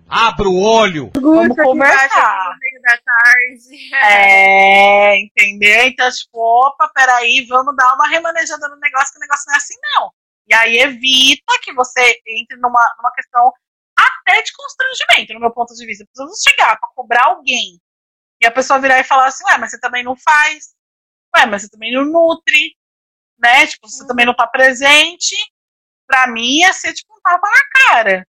[SPEAKER 5] Abra o olho!
[SPEAKER 3] Vamos conversar.
[SPEAKER 4] da tarde.
[SPEAKER 3] É, entendeu? Então, tipo, opa, peraí, vamos dar uma remanejada no negócio, que o negócio não é assim, não. E aí evita que você entre numa, numa questão até de constrangimento, no meu ponto de vista. Precisamos chegar para cobrar alguém e a pessoa virar e falar assim, ué, mas você também não faz, ué, mas você também não nutre, né? Tipo, você também não tá presente. Pra mim ia ser tipo um tapa na cara.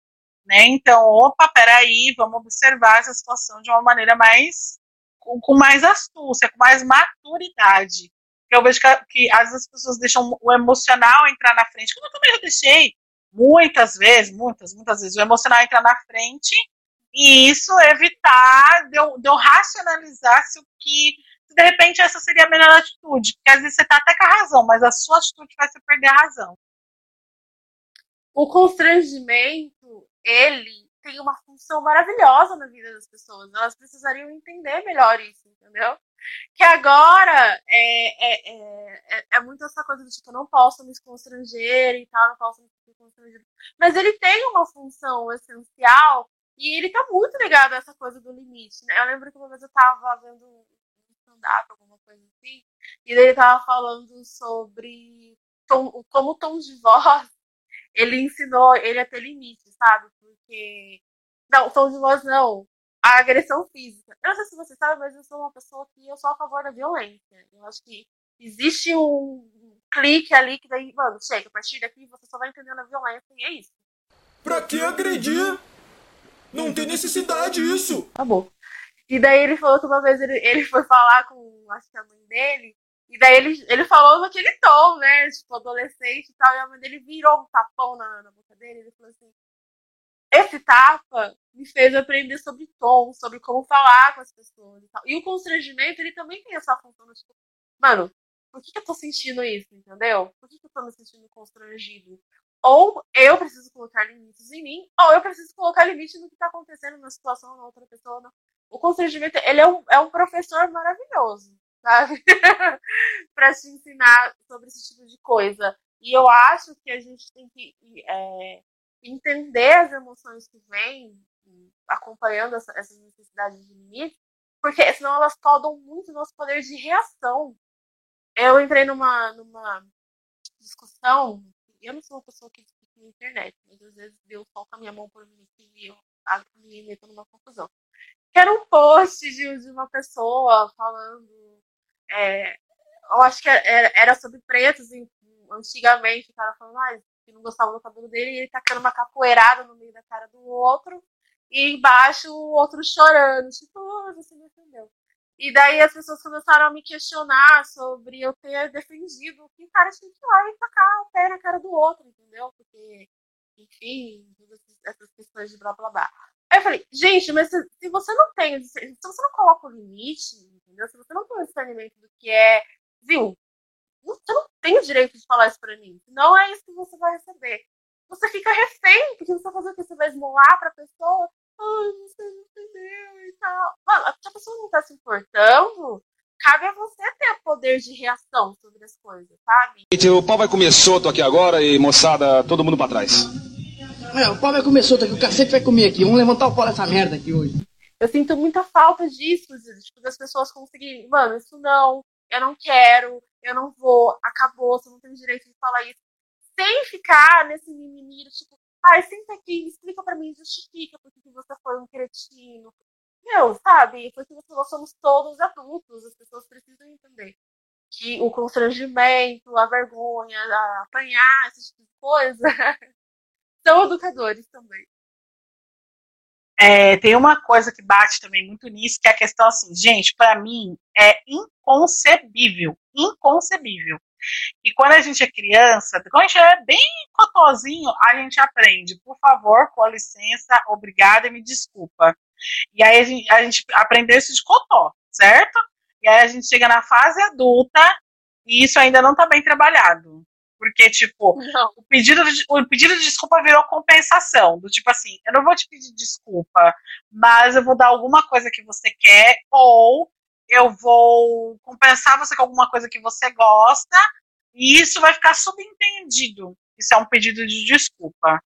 [SPEAKER 3] Né? Então, opa, peraí, vamos observar essa situação de uma maneira mais com, com mais astúcia, com mais maturidade. Eu vejo que, que às vezes as pessoas deixam o emocional entrar na frente, como eu também já deixei muitas vezes, muitas, muitas vezes, o emocional entrar na frente e isso evitar de eu, de eu racionalizar se o que se de repente essa seria a melhor atitude, porque às vezes você está até com a razão, mas a sua atitude vai ser perder a razão.
[SPEAKER 4] O constrangimento, ele tem uma função maravilhosa na vida das pessoas. Elas precisariam entender melhor isso, entendeu? Que agora é, é, é, é, muito essa coisa do tipo, eu não posso me constranger e tal, não posso me constranger. Mas ele tem uma função essencial e ele tá muito ligado a essa coisa do limite, né? Eu lembro que uma vez eu tava vendo um stand-up, alguma coisa assim, e ele tava falando sobre tom, como o tom de voz ele ensinou ele a ter limite, sabe? Porque. Não, tom de voz não. A agressão física. Eu não sei se você sabe, mas eu sou uma pessoa que eu sou a favor da violência. Eu acho que existe um clique ali que daí, mano, chega, a partir daqui você só vai entendendo a violência e é isso.
[SPEAKER 5] Pra que agredir? Não tem necessidade isso.
[SPEAKER 4] Acabou. E daí ele falou que uma vez ele, ele foi falar com, acho que a mãe dele, e daí ele, ele falou naquele tom, né? Tipo, adolescente e tal, e a mãe dele virou um tapão na, na boca dele, ele falou assim, esse tapa me fez aprender sobre tom, sobre como falar com as pessoas e tal. E o constrangimento, ele também tem essa função, tipo, mano, por que, que eu tô sentindo isso, entendeu? Por que, que eu tô me sentindo constrangido? Ou eu preciso colocar limites em mim, ou eu preciso colocar limite no que está acontecendo na situação na outra pessoa. O constrangimento, ele é um, é um professor maravilhoso, sabe? para te ensinar sobre esse tipo de coisa. E eu acho que a gente tem que é, entender as emoções que vêm acompanhando essa, essas necessidades de limite, porque senão elas podam muito nosso poder de reação. Eu entrei numa, numa discussão eu não sou uma pessoa que discute na internet, mas às vezes Deus coloca a minha mão por mim e eu me meto numa confusão. Que era um post de, de uma pessoa falando. É, eu acho que era, era sobre pretos antigamente, o cara falando ah, que não gostava do cabelo dele e ele tacando uma capoeirada no meio da cara do outro, e embaixo o outro chorando, tipo, oh, você me entendeu. E daí as pessoas começaram a me questionar sobre eu ter defendido que o cara tinha que ir lá e tacar o pé na cara do outro, entendeu? Porque, enfim, essas questões de blá blá blá. Aí eu falei, gente, mas se, se você não tem, se você não coloca o limite, entendeu? Se você não tem o discernimento do que é, viu? Você não tem o direito de falar isso pra mim. Não é isso que você vai receber. Você fica refém, porque você vai fazer o que? Você vai esmolar pra pessoa ai, você não entendeu e tal. Mano, se a pessoa não tá se importando, cabe a você ter o poder de reação sobre as coisas, sabe?
[SPEAKER 7] O pau vai comer solto aqui agora e, moçada, todo mundo pra trás.
[SPEAKER 8] É, o pau vai comer solto aqui, o cacete vai comer aqui. Vamos levantar o pau dessa merda aqui hoje.
[SPEAKER 4] Eu sinto muita falta disso, tipo, das pessoas conseguirem, mano, isso não, eu não quero, eu não vou, acabou, você não tem direito de falar isso. Sem ficar nesse mimimi, tipo, Ai, senta aqui, explica para mim, justifica porque que você foi um cretino. Meu, sabe? Porque nós somos todos adultos, as pessoas precisam entender que o constrangimento, a vergonha, a apanhar, esse tipo de coisa, são educadores também.
[SPEAKER 3] É, tem uma coisa que bate também muito nisso, que é a questão assim, gente, para mim é inconcebível, inconcebível e quando a gente é criança, quando a gente é bem cotozinho, a gente aprende, por favor, com licença, obrigada e me desculpa. E aí a gente, a gente aprendeu isso de cotó, certo? E aí a gente chega na fase adulta e isso ainda não está bem trabalhado. Porque, tipo, o pedido, de, o pedido de desculpa virou compensação. Do tipo assim, eu não vou te pedir desculpa, mas eu vou dar alguma coisa que você quer, ou eu vou compensar você com alguma coisa que você gosta, e isso vai ficar subentendido. Isso é um pedido de desculpa,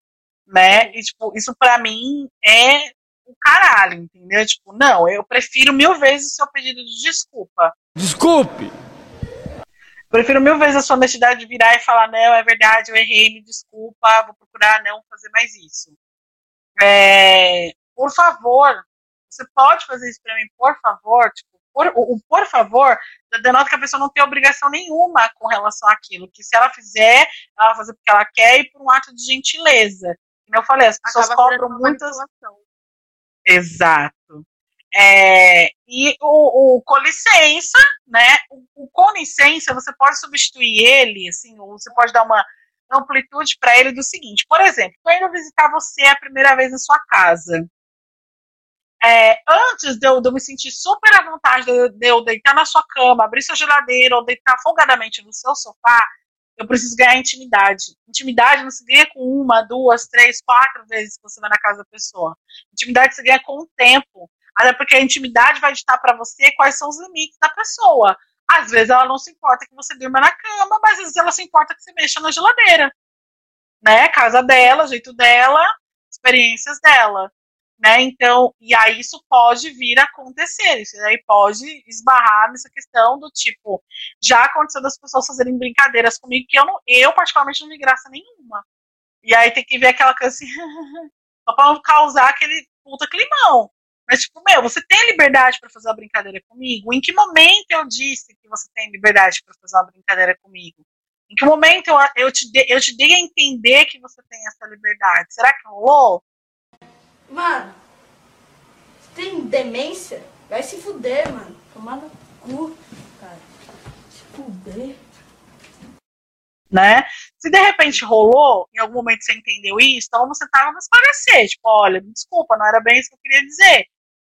[SPEAKER 3] né? E, tipo, isso para mim é o caralho, entendeu? Tipo, não, eu prefiro mil vezes o seu pedido de desculpa.
[SPEAKER 5] Desculpe!
[SPEAKER 3] Prefiro mil vezes a sua honestidade de virar e falar, não, é verdade, eu errei, me desculpa, vou procurar não fazer mais isso. É, por favor, você pode fazer isso pra mim, por favor? Tipo, por, o, o por favor denota que a pessoa não tem obrigação nenhuma com relação àquilo. Que se ela fizer, ela vai fazer porque ela quer e por um ato de gentileza. Como eu falei, as pessoas
[SPEAKER 4] Acaba
[SPEAKER 3] cobram muitas. Exato. É, e o, o com licença, né? O, o com licença, você pode substituir ele, assim, ou você pode dar uma amplitude para ele do seguinte: por exemplo, estou indo visitar você a primeira vez na sua casa. É, antes de eu, de eu me sentir super à vontade de eu, de eu deitar na sua cama, abrir sua geladeira ou deitar folgadamente no seu sofá, eu preciso ganhar intimidade. Intimidade não se ganha com uma, duas, três, quatro vezes que você vai na casa da pessoa. Intimidade se ganha com o tempo. Até porque a intimidade vai ditar para você quais são os limites da pessoa. Às vezes ela não se importa que você durma na cama, mas às vezes ela se importa que você mexa na geladeira. Né? Casa dela, jeito dela, experiências dela. Né? Então, e aí isso pode vir a acontecer. Isso aí pode esbarrar nessa questão do tipo, já aconteceu das pessoas fazerem brincadeiras comigo que eu, não, eu particularmente não vi graça nenhuma. E aí tem que ver aquela coisa assim, só pra não causar aquele puta climão. Mas, tipo, meu, você tem liberdade para fazer uma brincadeira comigo? Em que momento eu disse que você tem liberdade para fazer uma brincadeira comigo? Em que momento eu, eu, te de, eu te dei a entender que você tem essa liberdade? Será que rolou?
[SPEAKER 9] Mano, você tem demência? Vai se fuder, mano. Tomar no cu, cara. Se fuder.
[SPEAKER 3] Né? Se de repente rolou, em algum momento você entendeu isso, então você tava nos parecer, tipo, olha, me desculpa, não era bem isso que eu queria dizer.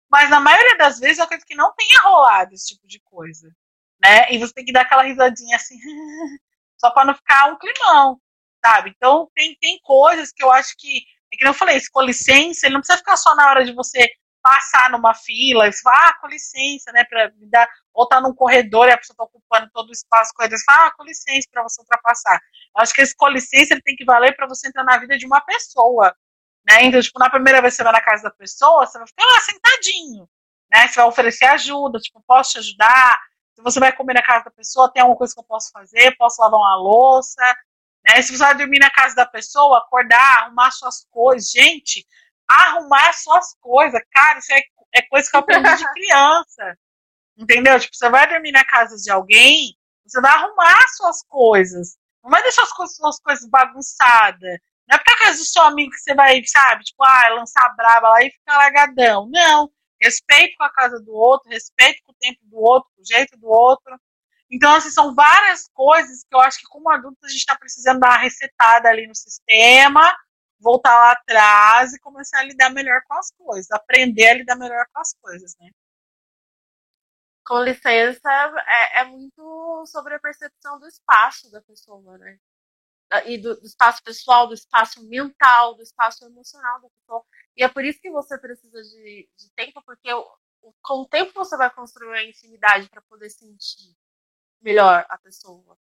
[SPEAKER 3] Mas na maioria das vezes eu acredito que não tenha rolado esse tipo de coisa. Né? E você tem que dar aquela risadinha assim, só para não ficar um climão, sabe? Então tem, tem coisas que eu acho que, é que eu falei, esse com licença, ele não precisa ficar só na hora de você passar numa fila, e você fala, ah, com licença, né, pra me dar, ou tá num corredor e a pessoa tá ocupando todo o espaço, corredor, fala, ah, com licença, para você ultrapassar. Eu acho que esse com licença, ele tem que valer para você entrar na vida de uma pessoa, né, então, tipo, na primeira vez que você vai na casa da pessoa, você vai ficar lá sentadinho, né, você vai oferecer ajuda, tipo, posso te ajudar, se você vai comer na casa da pessoa, tem alguma coisa que eu posso fazer, posso lavar uma louça, né, se você vai dormir na casa da pessoa, acordar, arrumar suas coisas, gente, arrumar suas coisas. Cara, isso é, é coisa que eu aprendi de criança. Entendeu? Tipo, você vai dormir na casa de alguém, você vai arrumar suas coisas. Não vai deixar as suas coisas bagunçadas. Não é porque a casa do seu amigo que você vai, sabe, tipo, ah, lançar brava lá e ficar largadão. Não. Respeito com a casa do outro, respeito com o tempo do outro, com o jeito do outro. Então, assim, são várias coisas que eu acho que como adulto a gente está precisando dar uma resetada ali no sistema voltar lá atrás e começar a lidar melhor com as coisas, aprender a lidar melhor com as coisas, né?
[SPEAKER 4] Com licença, é, é muito sobre a percepção do espaço da pessoa, né? E do, do, espaço pessoal, do espaço mental, do espaço emocional da pessoa. E é por isso que você precisa de, de tempo, porque com o tempo você vai construir a intimidade para poder sentir melhor a pessoa.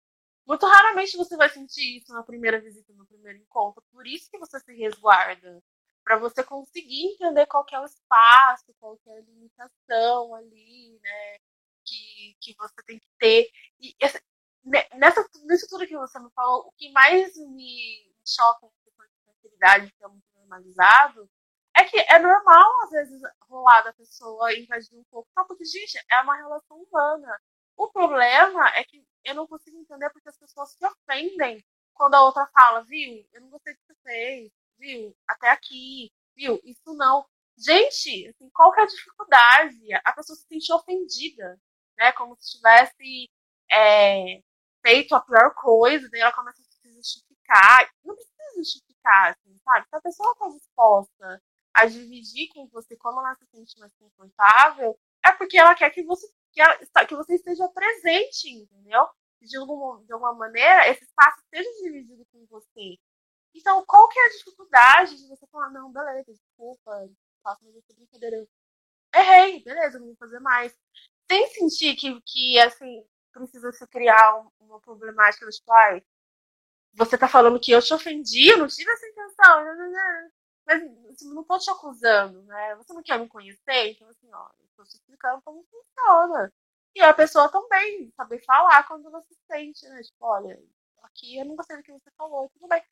[SPEAKER 4] Muito raramente você vai sentir isso na primeira visita, no primeiro encontro. Por isso que você se resguarda. Para você conseguir entender qual é o espaço, qual é a limitação ali, né? Que, que você tem que ter. E essa, nessa, nisso tudo que você me falou, o que mais me choca com a sensibilidade, que é muito normalizado, é que é normal, às vezes, rolar da pessoa invadir um pouco. Só porque, gente, é uma relação humana. O problema é que eu não consigo entender porque as pessoas se ofendem quando a outra fala, viu, eu não gostei do que você fez, viu, até aqui, viu, isso não. Gente, assim, qual que é a dificuldade? A pessoa se sente ofendida, né? Como se tivesse é, feito a pior coisa, daí ela começa a se justificar. Não precisa justificar, assim, sabe? Se a pessoa está disposta a dividir com você como ela se sente mais confortável, é porque ela quer que você que, ela, que você esteja presente, entendeu? De alguma, de alguma maneira, esse espaço esteja dividido com você. Então, qual que é a dificuldade de você falar, não, beleza, desculpa, faço mais essa brincadeira. Errei, beleza, não vou fazer mais. Sem sentir que, que assim, precisa se criar uma problemática dos pais. Você tá falando que eu te ofendi, eu não tive essa intenção. mas assim, não tô te acusando, né? Você não quer me conhecer? Então, assim, ó, eu tô te explicando como funciona. E a pessoa também saber falar quando você se sente, né? Tipo, olha, aqui eu não gostei do que você falou, tudo bem.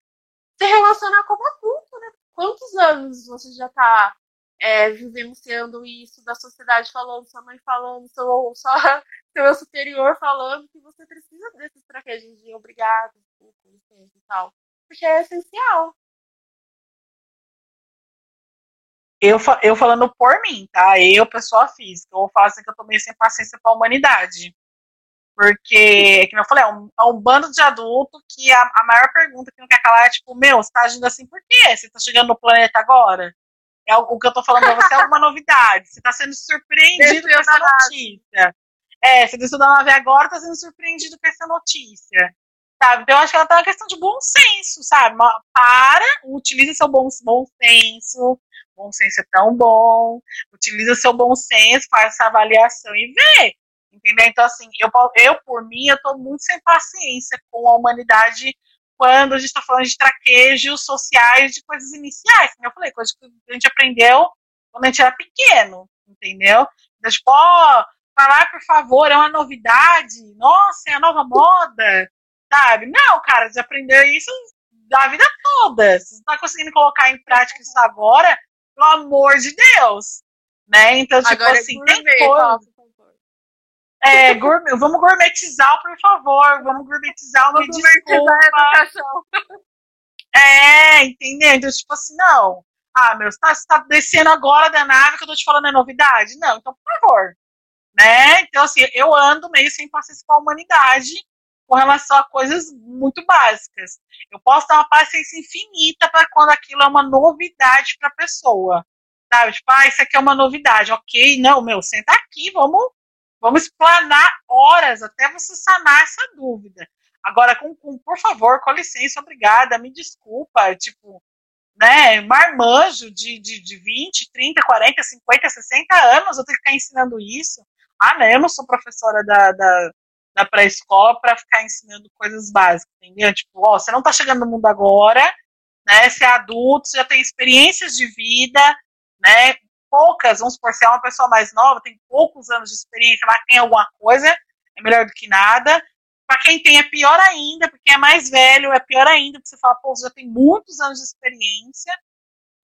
[SPEAKER 4] Se relacionar como adulto, né? Quantos anos você já tá é, vivenciando isso, da sociedade falando, sua mãe falando, seu, só, seu superior falando que você precisa dessas estratégias de obrigado, desculpa, licença e tal. Porque é essencial.
[SPEAKER 3] Eu, eu falando por mim, tá? Eu, pessoa física, eu faço assim que eu tô meio sem paciência pra humanidade. Porque, como eu falei, é um, é um bando de adulto que a, a, maior pergunta que não quer calar é tipo, meu, você tá agindo assim por quê? Você tá chegando no planeta agora? É o, que eu tô falando pra você é alguma novidade. Você tá sendo surpreendido com essa notícia. É, você decidiu dar uma ver agora, tá sendo surpreendido com essa notícia. Sabe? Então eu acho que ela tá uma questão de bom senso, sabe? Para, utilize seu bom, bom senso, bom senso é tão bom, utiliza seu bom senso, faz essa avaliação e vê. Entendeu? Então, assim, eu, eu por mim, eu tô muito sem paciência com a humanidade quando a gente está falando de traquejos sociais de coisas iniciais. Como eu falei, coisas que a gente aprendeu quando a gente era pequeno, entendeu? Então, tipo, ó, falar por favor é uma novidade, nossa, é a nova moda, sabe? Não, cara, você aprendeu isso da vida toda. Você não tá conseguindo colocar em prática isso agora, pelo amor de Deus. Né? Então, tipo Agora, assim, tem coisa. É, gourmet, vamos gourmetizar, por favor. Vamos gourmetizar, me desculpa. É, entendeu? Então, tipo assim, não. Ah, meu, você tá, você tá descendo agora da nave que eu tô te falando é novidade? Não, então, por favor. Né? Então, assim, eu ando meio sem paciência com a humanidade com relação a coisas muito básicas. Eu posso dar uma paciência infinita para quando aquilo é uma novidade para a pessoa. Sabe? Tipo, ah, isso aqui é uma novidade. Ok, não, meu, senta aqui, vamos, vamos explanar horas até você sanar essa dúvida. Agora, com, com, por favor, com licença, obrigada, me desculpa, tipo, né, marmanjo de, de, de 20, 30, 40, 50, 60 anos, eu tenho que ficar ensinando isso. Ah, não, eu não sou professora da, da, da pré-escola para ficar ensinando coisas básicas, entendeu? Tipo, ó, você não está chegando no mundo agora, né? Você é adulto, você já tem experiências de vida, né? Poucas, vamos supor, se é uma pessoa mais nova, tem poucos anos de experiência, mas tem alguma coisa, é melhor do que nada. Para quem tem é pior ainda, porque é mais velho, é pior ainda, porque você fala, pô, você já tem muitos anos de experiência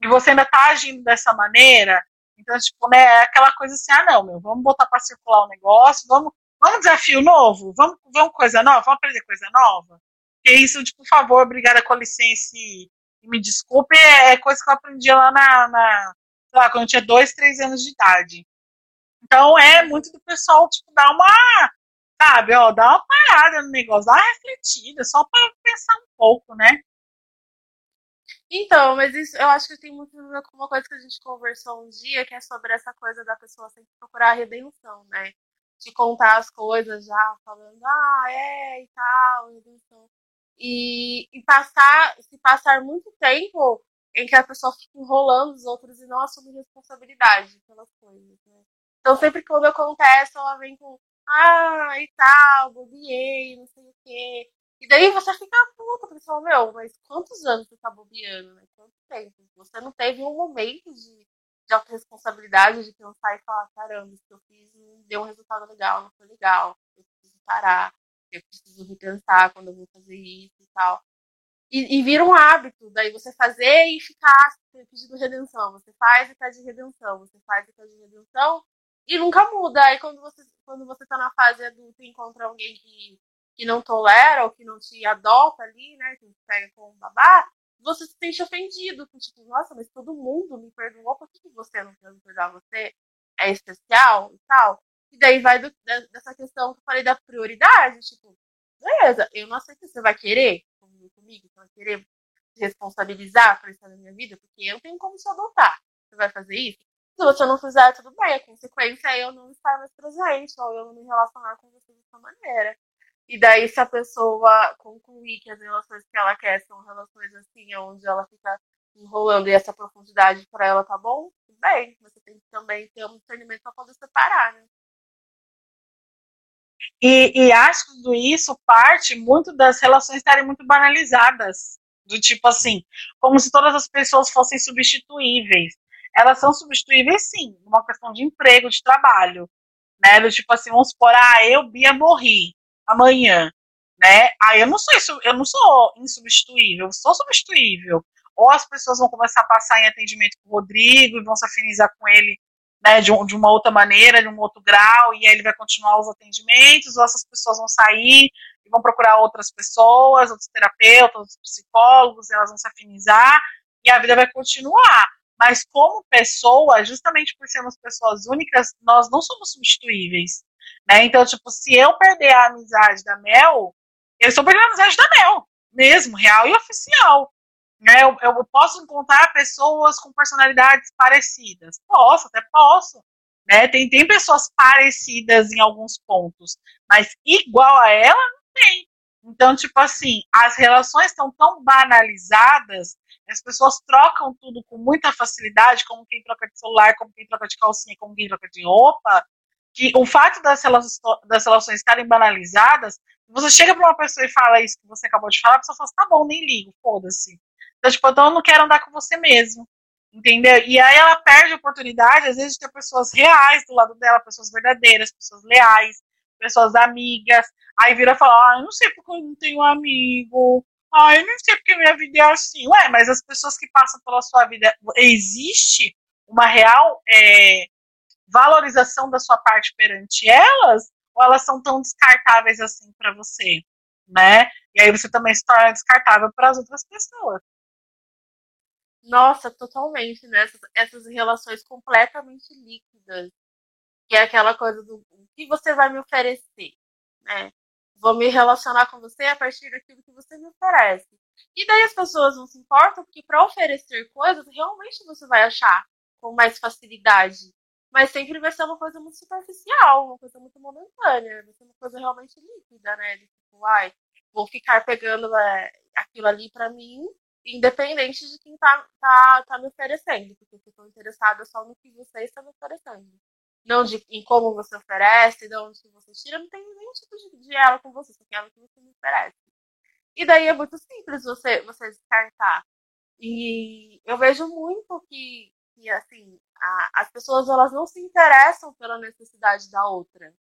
[SPEAKER 3] e você ainda está agindo dessa maneira. Então, tipo, né, é aquela coisa assim, ah, não, meu, vamos botar para circular o negócio, vamos Vamos desafio novo? Vamos, vamos coisa nova? Vamos aprender coisa nova? Que isso, de por favor, obrigada com licença e, me desculpe, é, é, coisa que eu aprendi lá na, na lá, quando eu tinha dois, três anos de idade. Então é muito do pessoal, tipo, dar uma, sabe, ó, dar uma parada no negócio, dar uma refletida, só para pensar um pouco, né?
[SPEAKER 4] Então, mas isso eu acho que tem muito uma coisa que a gente conversou um dia, que é sobre essa coisa da pessoa sempre procurar a redenção, né? de contar as coisas já, falando, ah, é, e tal, redenção. E, e passar, se passar muito tempo em que a pessoa fica enrolando os outros e não assume responsabilidade pelas coisas, né? Então sempre quando acontece, ela vem com, ah, e tal, bobiei, não sei o quê. E daí você fica puta, porque meu, mas quantos anos você tá bobeando, né? Quanto tempo? Você não teve um momento de de autorresponsabilidade de pensar e falar, caramba, isso que eu fiz não deu um resultado legal, não foi legal, eu preciso parar, eu preciso repensar quando eu vou fazer isso e tal. E, e vira um hábito, daí você fazer e ficar pedindo redenção. Você faz e pede redenção, você faz e pede redenção, e nunca muda. Aí quando você, quando você tá na fase adulta e encontra alguém que, que não tolera ou que não te adota ali, né, que pega como um babá, você se sente ofendido, tipo, nossa, mas todo mundo me perdoou, por que você não quer me perdoar? Você é especial e tal. E daí vai do, dessa questão que eu falei da prioridade, tipo, beleza, eu não aceito, você vai querer comigo, você vai querer se responsabilizar por estar na minha vida, porque eu tenho como te adotar. Você vai fazer isso? Se você não fizer, tudo bem, a consequência é eu não estar mais presente, ou eu não me relacionar com você dessa maneira. E daí, se a pessoa concluir que as relações que ela quer são relações assim, onde ela fica enrolando e essa profundidade para ela tá bom, tudo bem. Você tem que também ter um discernimento para poder separar, né?
[SPEAKER 3] E, e acho que tudo isso parte muito das relações estarem muito banalizadas, Do tipo assim, como se todas as pessoas fossem substituíveis. Elas são substituíveis, sim, numa questão de emprego, de trabalho. Né? Do tipo assim, vamos supor, ah, eu, Bia, morri amanhã. Né? Aí eu não sou isso, eu não sou insubstituível, eu sou substituível. Ou as pessoas vão começar a passar em atendimento com o Rodrigo e vão se afinizar com ele né, de, um, de, uma outra maneira, de um outro grau, e aí ele vai continuar os atendimentos, ou essas pessoas vão sair e vão procurar outras pessoas, outros terapeutas, outros psicólogos, elas vão se afinizar, e a vida vai continuar. Mas como pessoa, justamente por sermos pessoas únicas, nós não somos substituíveis. Né? Então, tipo, se eu perder a amizade da Mel, eu estou perdendo a amizade da Mel, mesmo, real e oficial. Né? Eu, eu posso encontrar pessoas com personalidades parecidas. Posso, até posso. Né? Tem, tem pessoas parecidas em alguns pontos, mas igual a ela, não tem. Então, tipo assim, as relações estão tão banalizadas, as pessoas trocam tudo com muita facilidade, como quem troca de celular, como quem troca de calcinha, como quem troca de roupa, que o fato das relações, das relações estarem banalizadas, você chega para uma pessoa e fala isso que você acabou de falar, a pessoa fala assim, tá bom, nem ligo, foda-se. Então, tipo, então eu não quero andar com você mesmo. Entendeu? E aí ela perde a oportunidade, às vezes, de ter pessoas reais do lado dela, pessoas verdadeiras, pessoas leais, pessoas amigas. Aí vira e fala, ah, eu não sei porque eu não tenho amigo. Ah, eu não sei porque minha vida é assim. Ué, mas as pessoas que passam pela sua vida, existe uma real é, valorização da sua parte perante elas? Ou elas são tão descartáveis assim para você? Né? E aí você também se torna descartável para as outras pessoas.
[SPEAKER 4] Nossa, totalmente, né? Essas, essas relações completamente líquidas. Que é aquela coisa do o que você vai me oferecer, né? Vou me relacionar com você a partir daquilo que você me oferece. E daí as pessoas não se importam, porque para oferecer coisas, realmente você vai achar com mais facilidade. Mas sempre vai ser uma coisa muito superficial, uma coisa muito momentânea, vai ser uma coisa realmente líquida, né? De tipo, ai, vou ficar pegando é, aquilo ali para mim independente de quem tá, tá, tá me oferecendo, porque eu estou interessada só no que você está me oferecendo. Não de, em como você oferece, de onde você tira, não tem nenhum tipo de, de ela com você, só que ela que você me oferece. E daí é muito simples você, você descartar. E eu vejo muito que, que assim, a, as pessoas elas não se interessam pela necessidade da outra.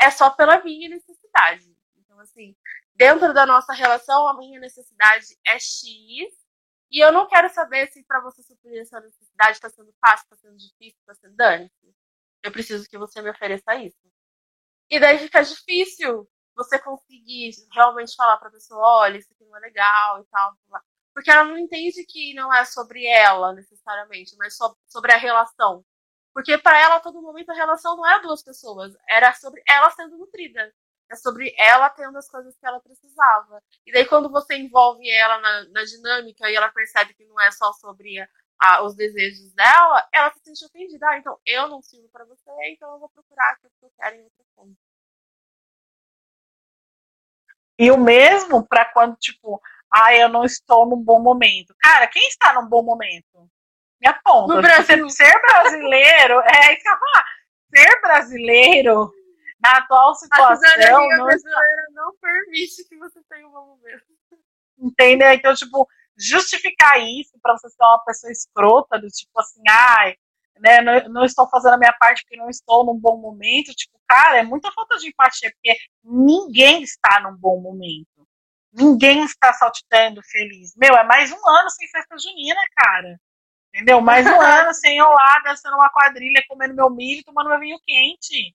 [SPEAKER 4] É só pela minha necessidade. Então, assim, dentro da nossa relação, a minha necessidade é X, e eu não quero saber se para você suprir essa necessidade está sendo fácil, está sendo difícil, está sendo dane Eu preciso que você me ofereça isso. E daí fica difícil você conseguir realmente falar para a pessoa, olha, isso aqui não é legal e tal. Porque ela não entende que não é sobre ela necessariamente, mas sobre a relação. Porque para ela, a todo momento, a relação não é duas pessoas, era sobre ela sendo nutrida é sobre ela tendo as coisas que ela precisava. E daí, quando você envolve ela na, na dinâmica e ela percebe que não é só sobre a, a, os desejos dela, ela se sente ofendida. Ah, então eu não sirvo para você, então eu vou procurar aquilo que eu quero em outra fonte.
[SPEAKER 3] E o mesmo para quando, tipo, ah, eu não estou num bom momento. Cara, quem está num bom momento? Me aponta. No Brasil. Ser, ser brasileiro, é, ser brasileiro na atual situação. A
[SPEAKER 4] não brasileira não permite que você tenha um bom momento.
[SPEAKER 3] Entendeu? Então, tipo, justificar isso para você ser uma pessoa escrota, do tipo assim, ai, né, não, não, estou fazendo a minha parte porque não estou num bom momento, tipo, cara, é muita falta de empatia, porque ninguém está num bom momento. Ninguém está saltitando feliz. Meu, é mais um ano sem festa junina, cara. Entendeu? Mais um ano sem eu lá dançando uma quadrilha, comendo meu milho, tomando meu vinho quente.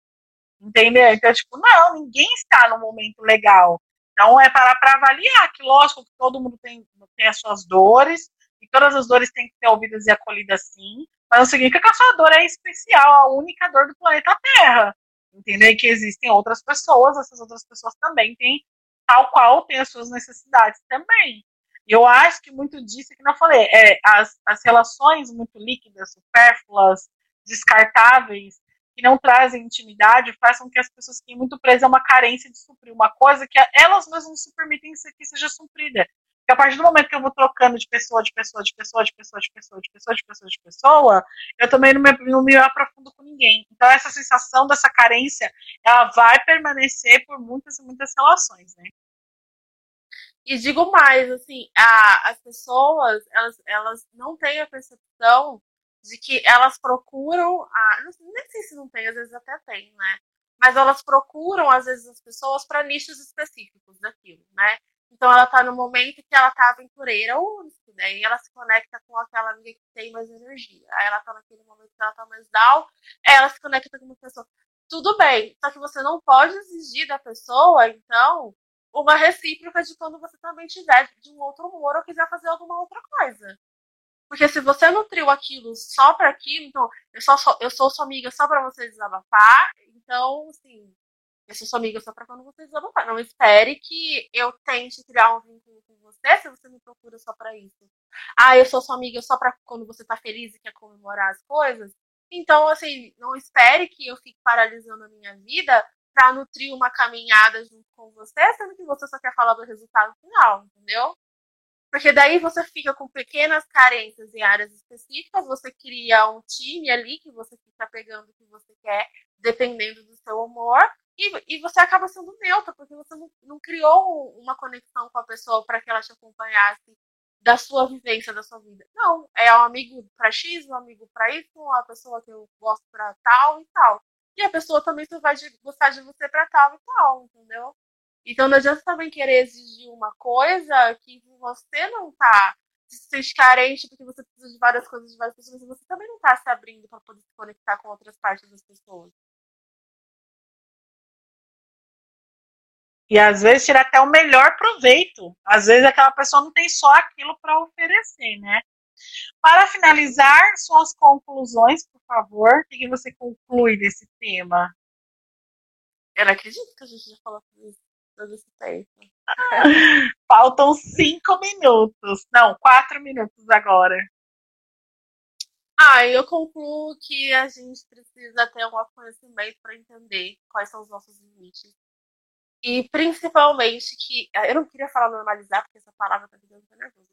[SPEAKER 3] Entendeu? Então, tipo, não, ninguém está no momento legal. Então, é parar para avaliar, que lógico que todo mundo tem, tem as suas dores, e todas as dores têm que ser ouvidas e acolhidas sim, mas não significa que a sua dor é especial, a única dor do planeta Terra. Entendeu? E que existem outras pessoas, essas outras pessoas também têm, tal qual têm as suas necessidades também. E eu acho que muito disso, que não falei, é, as, as relações muito líquidas, supérfluas, descartáveis, que não trazem intimidade faz com que as pessoas fiquem muito presas a uma carência de suprir uma coisa que elas mesmas não se permitem que seja suprida. Porque a partir do momento que eu vou trocando de pessoa, de pessoa, de pessoa, de pessoa, de pessoa, de pessoa, de pessoa, de pessoa, eu também não me, não me aprofundo com ninguém. Então essa sensação dessa carência, ela vai permanecer por muitas e muitas relações, né?
[SPEAKER 4] E digo mais, assim, a, as pessoas, elas, elas não têm a percepção de que elas procuram, a, nem sei se não tem, às vezes até tem, né? Mas elas procuram, às vezes, as pessoas para nichos específicos daquilo, né? Então ela tá no momento que ela tá aventureira, ou né? E ela se conecta com aquela amiga que tem mais energia. Aí ela tá naquele momento que ela tá mais down, ela se conecta com uma pessoa. Tudo bem, só que você não pode exigir da pessoa, então, uma recíproca de quando você também tiver de um outro humor ou quiser fazer alguma outra coisa. Porque se você nutriu aquilo só para aquilo, então, eu, só, eu sou sua amiga só para você desabafar, então, assim, eu sou sua amiga só pra quando você desabafar. Não espere que eu tente criar um vínculo com você se você me procura só pra isso. Ah, eu sou sua amiga só pra quando você tá feliz e quer comemorar as coisas. Então, assim, não espere que eu fique paralisando a minha vida para nutrir uma caminhada junto com você, sendo que você só quer falar do resultado final, entendeu? Porque daí você fica com pequenas carências em áreas específicas, você cria um time ali que você fica pegando o que você quer, dependendo do seu humor, e, e você acaba sendo neutra, porque você não, não criou uma conexão com a pessoa para que ela te acompanhasse da sua vivência, da sua vida. Não, é um amigo para X, um amigo para Y, uma pessoa que eu gosto para tal e tal. E a pessoa também vai gostar de você para tal e tal, entendeu? Então não adianta também querer exigir uma coisa que você não tá se sente carente porque você precisa de várias coisas de várias pessoas, mas você também não tá se abrindo para poder se conectar com outras partes das pessoas.
[SPEAKER 3] E às vezes tirar até o melhor proveito. Às vezes aquela pessoa não tem só aquilo para oferecer, né? Para finalizar, suas conclusões, por favor. O que você conclui desse tema?
[SPEAKER 4] Eu não acredito que a gente já falou todo esse tempo.
[SPEAKER 3] Faltam cinco minutos. Não, quatro minutos agora.
[SPEAKER 4] Ah, eu concluo que a gente precisa ter um conhecimento para entender quais são os nossos limites e principalmente que. Ah, eu não queria falar normalizar, porque essa palavra tá me dando nervosa.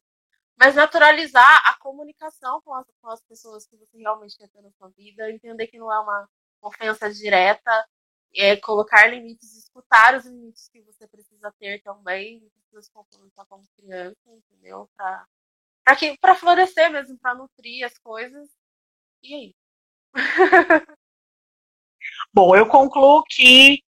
[SPEAKER 4] Mas naturalizar a comunicação com as, com as pessoas que você realmente quer ter na sua vida, entender que não é uma ofensa direta, é colocar limites, escutar os limites que você precisa ter também, não precisa se comportar como criança, entendeu? Pra, pra, que, pra florescer mesmo, pra nutrir as coisas. E aí?
[SPEAKER 3] Bom, eu concluo que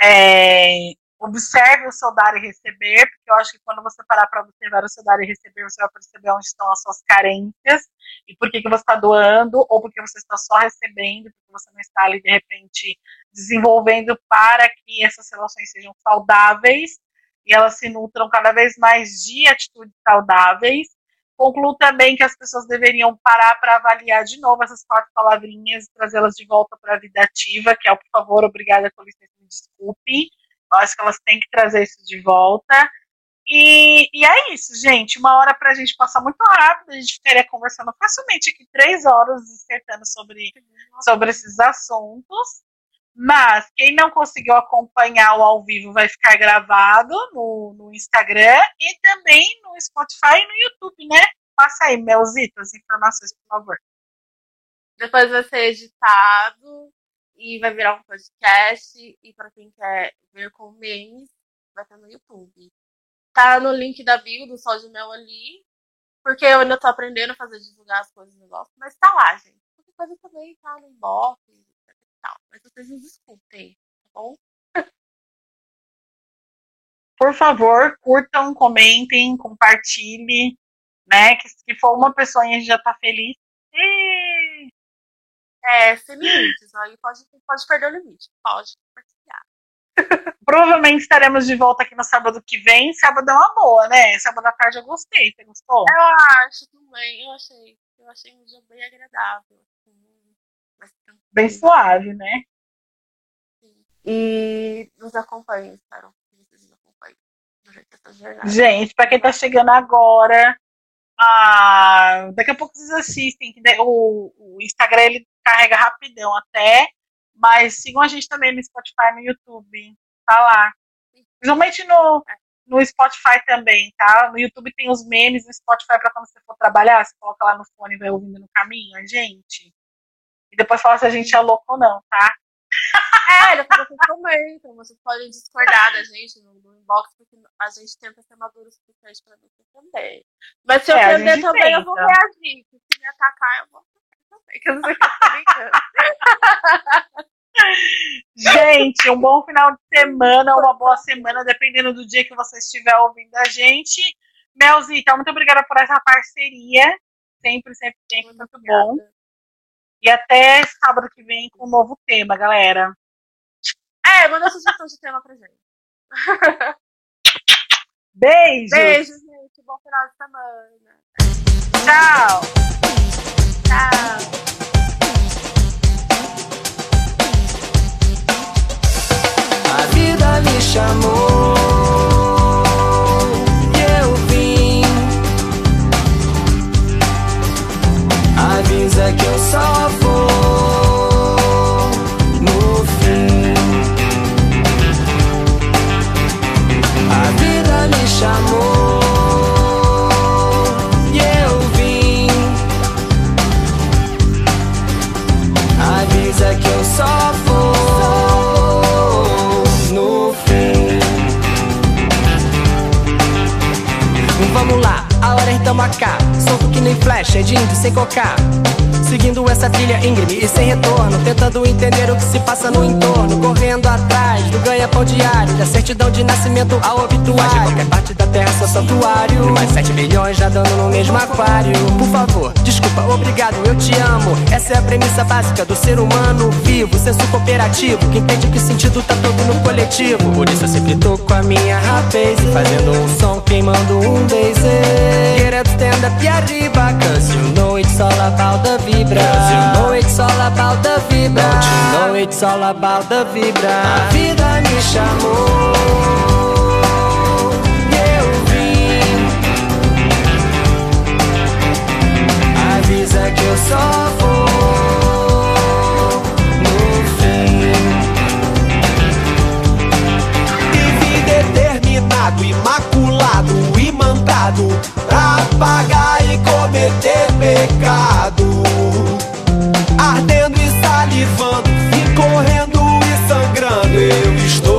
[SPEAKER 3] é, observe o seu dar e receber, porque eu acho que quando você parar para observar o seu dar e receber, você vai perceber onde estão as suas carências e por que, que você está doando, ou porque você está só recebendo, porque você não está ali, de repente, desenvolvendo para que essas relações sejam saudáveis e elas se nutram cada vez mais de atitudes saudáveis. Concluo também que as pessoas deveriam parar para avaliar de novo essas quatro palavrinhas e trazê-las de volta para a vida ativa, que é o por favor, obrigada, com licença, me desculpe acho que elas têm que trazer isso de volta. E, e é isso, gente. Uma hora para a gente passar muito rápido. A gente ficaria conversando facilmente aqui três horas dissertando sobre, sobre esses assuntos. Mas quem não conseguiu acompanhar o ao vivo vai ficar gravado no, no Instagram e também no Spotify e no YouTube, né? Passa aí, Melzita, as informações, por favor.
[SPEAKER 4] Depois vai ser editado e vai virar um podcast. E para quem quer ver com memes, vai estar no YouTube. Tá no link da bio do Sol de Mel ali. Porque eu ainda tô aprendendo a fazer divulgar as coisas no negócio, mas tá lá, gente. Qualquer coisa também tá no inbox e tal. Mas vocês nos escutem, tá bom?
[SPEAKER 3] Por favor, curtam, comentem, compartilhem, né? Que se for uma pessoa a gente já tá feliz.
[SPEAKER 4] É, sem limites. Aí pode, pode perder o limite. Pode compartilhar.
[SPEAKER 3] Provavelmente estaremos de volta aqui no sábado que vem. Sábado é uma boa, né? Sábado à tarde eu gostei. Você gostou?
[SPEAKER 4] Eu acho também. Eu achei. Eu achei um dia bem agradável.
[SPEAKER 3] Assim, bem suave, né?
[SPEAKER 4] Sim. E nos acompanhem, espero que vocês nos acompanhem durante essa jornada.
[SPEAKER 3] Gente, para quem tá chegando agora, ah, daqui a pouco vocês assistem. O, o Instagram ele carrega rapidão até. Mas sigam a gente também no Spotify no YouTube. Tá lá. Principalmente no, no Spotify também, tá? No YouTube tem os memes, no Spotify para quando você for trabalhar, você coloca lá no fone e vai ouvindo no caminho, a gente. E depois fala se a gente é louco ou não, tá?
[SPEAKER 4] É, depois vocês comentam, vocês podem discordar da gente no, no inbox, porque a gente tenta ser maduro o suficiente pra você também. Mas se eu
[SPEAKER 3] É, a
[SPEAKER 4] perder
[SPEAKER 3] gente
[SPEAKER 4] também, eu vou
[SPEAKER 3] tenta.
[SPEAKER 4] reagir. Se me atacar, eu vou Quer dizer, eu tô brincando.
[SPEAKER 3] Gente, um bom final de semana, uma boa semana, dependendo do dia que você estiver ouvindo a gente. Melzita, muito obrigada por essa parceria. Sempre, sempre, sempre muito bom. E até sábado que vem com um novo tema, galera.
[SPEAKER 4] É, manda sugestão de tema pra gente.
[SPEAKER 3] Beijos!
[SPEAKER 4] Beijo, gente. Bom final de semana.
[SPEAKER 3] Tchau!
[SPEAKER 4] Tchau.
[SPEAKER 2] A vida me chamou Nem flecha, de índio sem cocar. Seguindo essa trilha íngreme e sem retorno Tentando entender o que se passa no entorno. Correndo atrás do ganha-pão diário Da certidão de nascimento ao obituário. De qualquer parte da terra sou santuário. Mais 7 milhões nadando no mesmo aquário. Por favor, desculpa, obrigado, eu te amo. Essa é a premissa básica do ser humano vivo Senso cooperativo, que entende que o sentido tá todo no coletivo. Por isso eu sempre tô com a minha rapaz Fazendo um som, queimando um beizer Get up, stand up e arriba Cause you know it's all about the vibra. Cause you know it's all about the vibra. Don't you know it's all about the vibra. A vida me chamou. Eu vim. Avisa que eu só
[SPEAKER 10] Iluminado, imaculado, imantado Pra pagar e cometer pecado. Ardendo e salivando E correndo e sangrando Eu estou